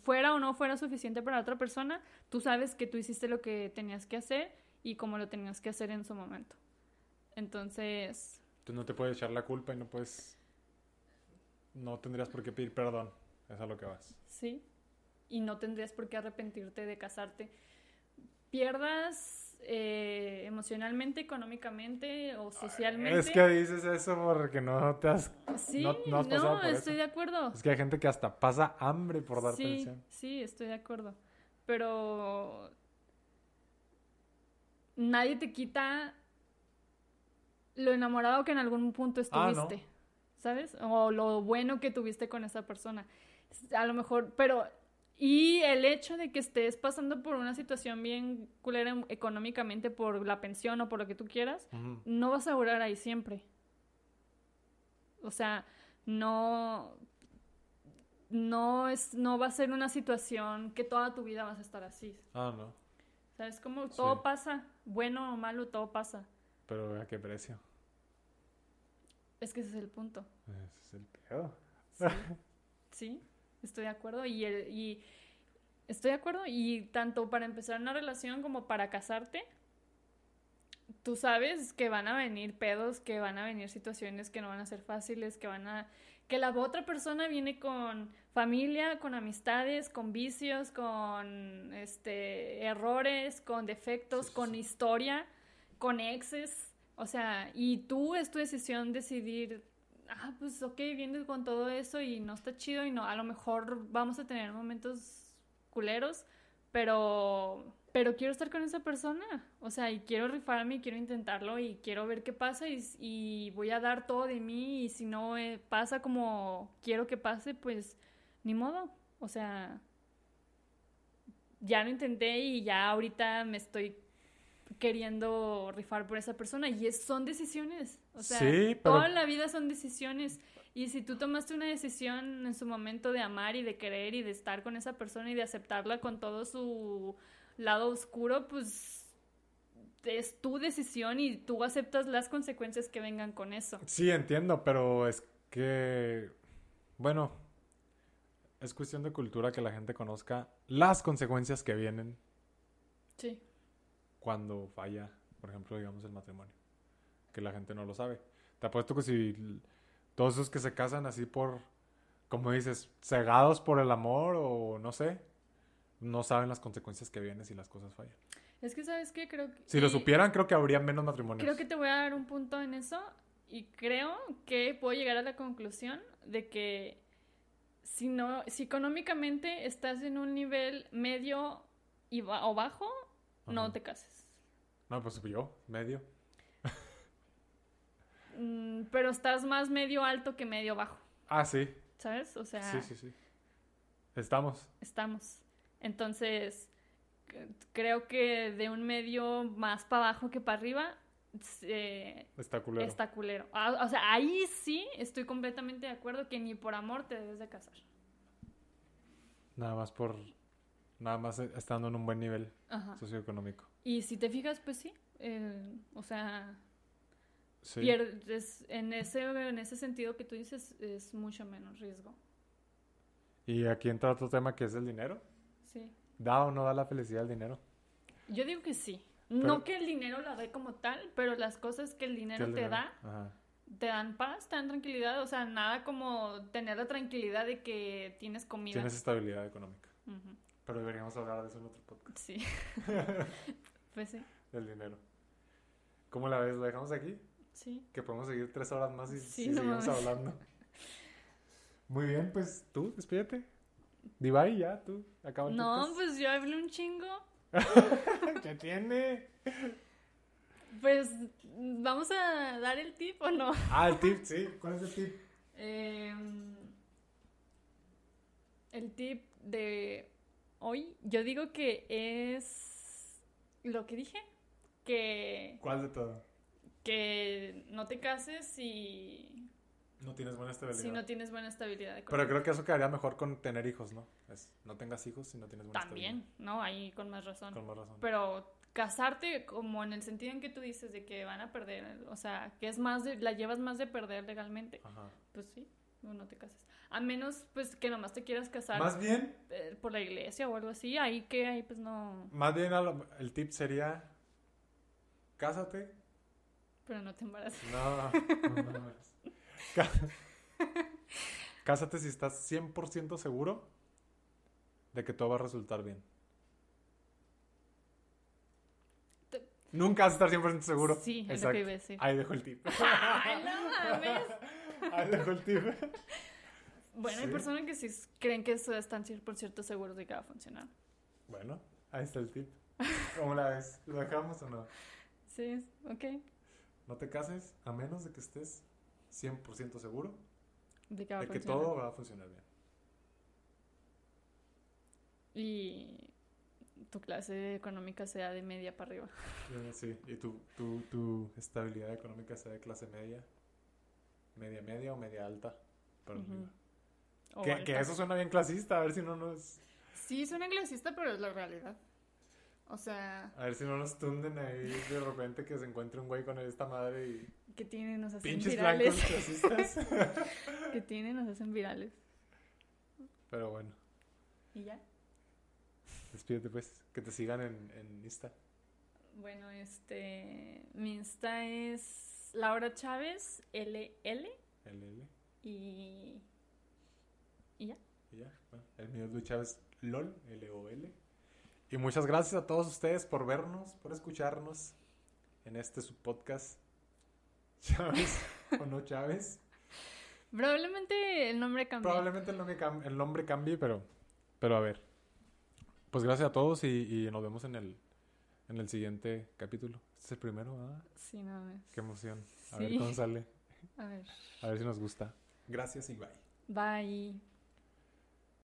Fuera o no fuera suficiente para la otra persona, tú sabes que tú hiciste lo que tenías que hacer y como lo tenías que hacer en su momento. Entonces, Tú no te puedes echar la culpa y no puedes. No tendrías por qué pedir perdón. Es a lo que vas. sí. Y no tendrías por qué arrepentirte de casarte. Pierdas eh, emocionalmente, económicamente o socialmente. Es que dices eso porque no te has. Sí, no- no has pasado por estoy eso. de acuerdo. Es que hay gente que hasta pasa hambre por dar sí, atención. sí, estoy de acuerdo. Pero nadie te quita lo enamorado que en algún punto Ah, no. estuviste, ¿sabes? O lo bueno que tuviste con esa persona. A lo mejor, pero Y el hecho de que estés pasando por una situación bien culera económicamente por la pensión o por lo que tú quieras, no vas a durar ahí siempre. O sea, no no es no va a ser una situación que toda tu vida vas a estar así. Ah, no. ¿Sabes cómo todo Sí. pasa? Bueno o malo, todo pasa. Pero ¿a qué precio? Es que ese es el punto. Ese es el pedo. Sí, sí, estoy de acuerdo. Y, el- y estoy de acuerdo. Y tanto para empezar una relación como para casarte, tú sabes que van a venir pedos, que van a venir situaciones que no van a ser fáciles, que van a... que la otra persona viene con familia, con amistades, con vicios, con este errores, con defectos, Sí, sí, con historia, con exes. O sea, y tú es tu decisión decidir ah, pues ok, vienes con todo eso y no está chido y no, a lo mejor vamos a tener momentos culeros, pero, pero quiero estar con esa persona, o sea, y quiero rifarme y quiero intentarlo y quiero ver qué pasa y, voy a dar todo de mí y si no eh, pasa como quiero que pase, pues ni modo, o sea, ya lo intenté y ya ahorita me estoy queriendo rifar por esa persona y es, son decisiones, o sea, Sí, pero- toda la vida son decisiones y si tú tomaste una decisión en su momento de amar y de querer y de estar con esa persona y de aceptarla con todo su lado oscuro, pues es tu decisión y tú aceptas las consecuencias que vengan con eso. Sí, entiendo, pero es que, bueno, es cuestión de cultura que la gente conozca las consecuencias que vienen Sí. Cuando falla, por ejemplo, digamos, el matrimonio. Que la gente no lo sabe. Te apuesto que si todos esos que se casan así por, como dices, cegados por el amor o no sé, no saben las consecuencias que vienen si las cosas fallan. Es que, ¿sabes qué? Creo que... Si lo supieran, creo que habría menos matrimonios. Creo que te voy a dar un punto en eso y creo que puedo llegar a la conclusión de que si no, si económicamente estás en un nivel medio y ba- o bajo, no te cases. No, pues yo, medio. Mm, pero estás más medio alto que medio bajo, Ah, sí. ¿sabes? O sea, Sí, sí, sí. Estamos. estamos. Entonces, creo que de un medio más para abajo que para arriba, eh, Está culero. está culero. Ah, O sea, ahí sí estoy completamente de acuerdo que ni por amor te debes de casar. Nada más por. Nada más eh, estando en un buen nivel Ajá. socioeconómico. Y si te fijas, pues sí. eh, o sea, Sí. pierdes en ese, en ese sentido que tú dices, es mucho menos riesgo. Y aquí entra otro tema que es el dinero. Sí. ¿Da o no da la felicidad el dinero? Yo digo que sí. Pero- no que el dinero la dé como tal, pero las cosas que el ¿Qué dinero el te da, Ajá. te dan paz, te dan tranquilidad. O sea, nada como tener la tranquilidad de que tienes comida. Tienes estabilidad económica. Ujú, Pero deberíamos hablar de eso en otro podcast. Sí. pues sí, Del dinero. ¿Cómo la ves? ¿Lo dejamos aquí? sí. Que podemos seguir tres horas más y, Sí, y no seguimos mames. hablando. Muy bien, pues tú, despídete. Divay, ya, tú, acaba el No, podcast. pues yo hablé un chingo. ¿Qué tiene? Pues, ¿vamos a dar el tip o no? Ah, el tip, sí. ¿Cuál es el tip? Em, el tip de hoy, yo digo que es lo que dije, que, ¿Cuál de todo? que no te cases si, No tienes buena estabilidad. si no tienes buena estabilidad Pero económica. creo que eso quedaría mejor con tener hijos, ¿no? Es, no tengas hijos si no tienes buena También, ¿no? Ahí con más razón. estabilidad. Con más razón. Pero casarte como en el sentido en que tú dices de que van a perder, o sea, que es más de, la llevas más de perder legalmente, Ajá. pues sí, no, no te cases. A menos pues que nomás te quieras casar Más bien, eh, por la iglesia o algo así, ahí que ahí pues no, más bien el tip sería cásate. pero no te embaraces. No, no, no, no. Cá- Cásate si estás 100% seguro de que todo va a resultar bien. Te- Nunca vas a estar 100% seguro. Sí, es lo que iba a decir. Ahí dejo el tip. Ay, no mames. Bueno, hay Sí. personas que sí creen que eso están por cierto seguros de que va a funcionar. Bueno, ahí está el tip. ¿Cómo la ves? ¿Lo dejamos o no? Sí, ok. No te cases a menos de que estés 100% seguro De que va de que todo va a funcionar bien. y tu clase económica sea de media para arriba. Eh, Sí, y tu, tu, tu estabilidad económica sea de clase media, media media o media alta. para arriba. O Que, alta. que eso suena bien clasista, a ver si no nos, Sí, suena clasista, pero es la realidad. O sea, a ver si no nos tunden ahí de repente que se encuentre un güey con esta madre y que tienen, nos hacen pinches virales. que tienen, nos hacen virales. Pero bueno, Y ya. despídete pues, que te sigan en, en Insta. Bueno, este. Mi Insta es Laura Chávez, LL. LL. Y. Y ya. Y ya, bueno, el mío es Luis Chávez LOL, L-O-L. Y muchas gracias a todos ustedes por vernos, por escucharnos en este su podcast. Chávez o no Chávez. Probablemente el nombre cambió. Probablemente el nombre, cam- el nombre cambie, pero, pero a ver. Pues gracias a todos y, y nos vemos en el, en el siguiente capítulo. Este es el primero, ¿ah? Sí, no es. Qué emoción. A Sí. ver cómo sale. A ver. A ver si nos gusta. Gracias y bye. Bye.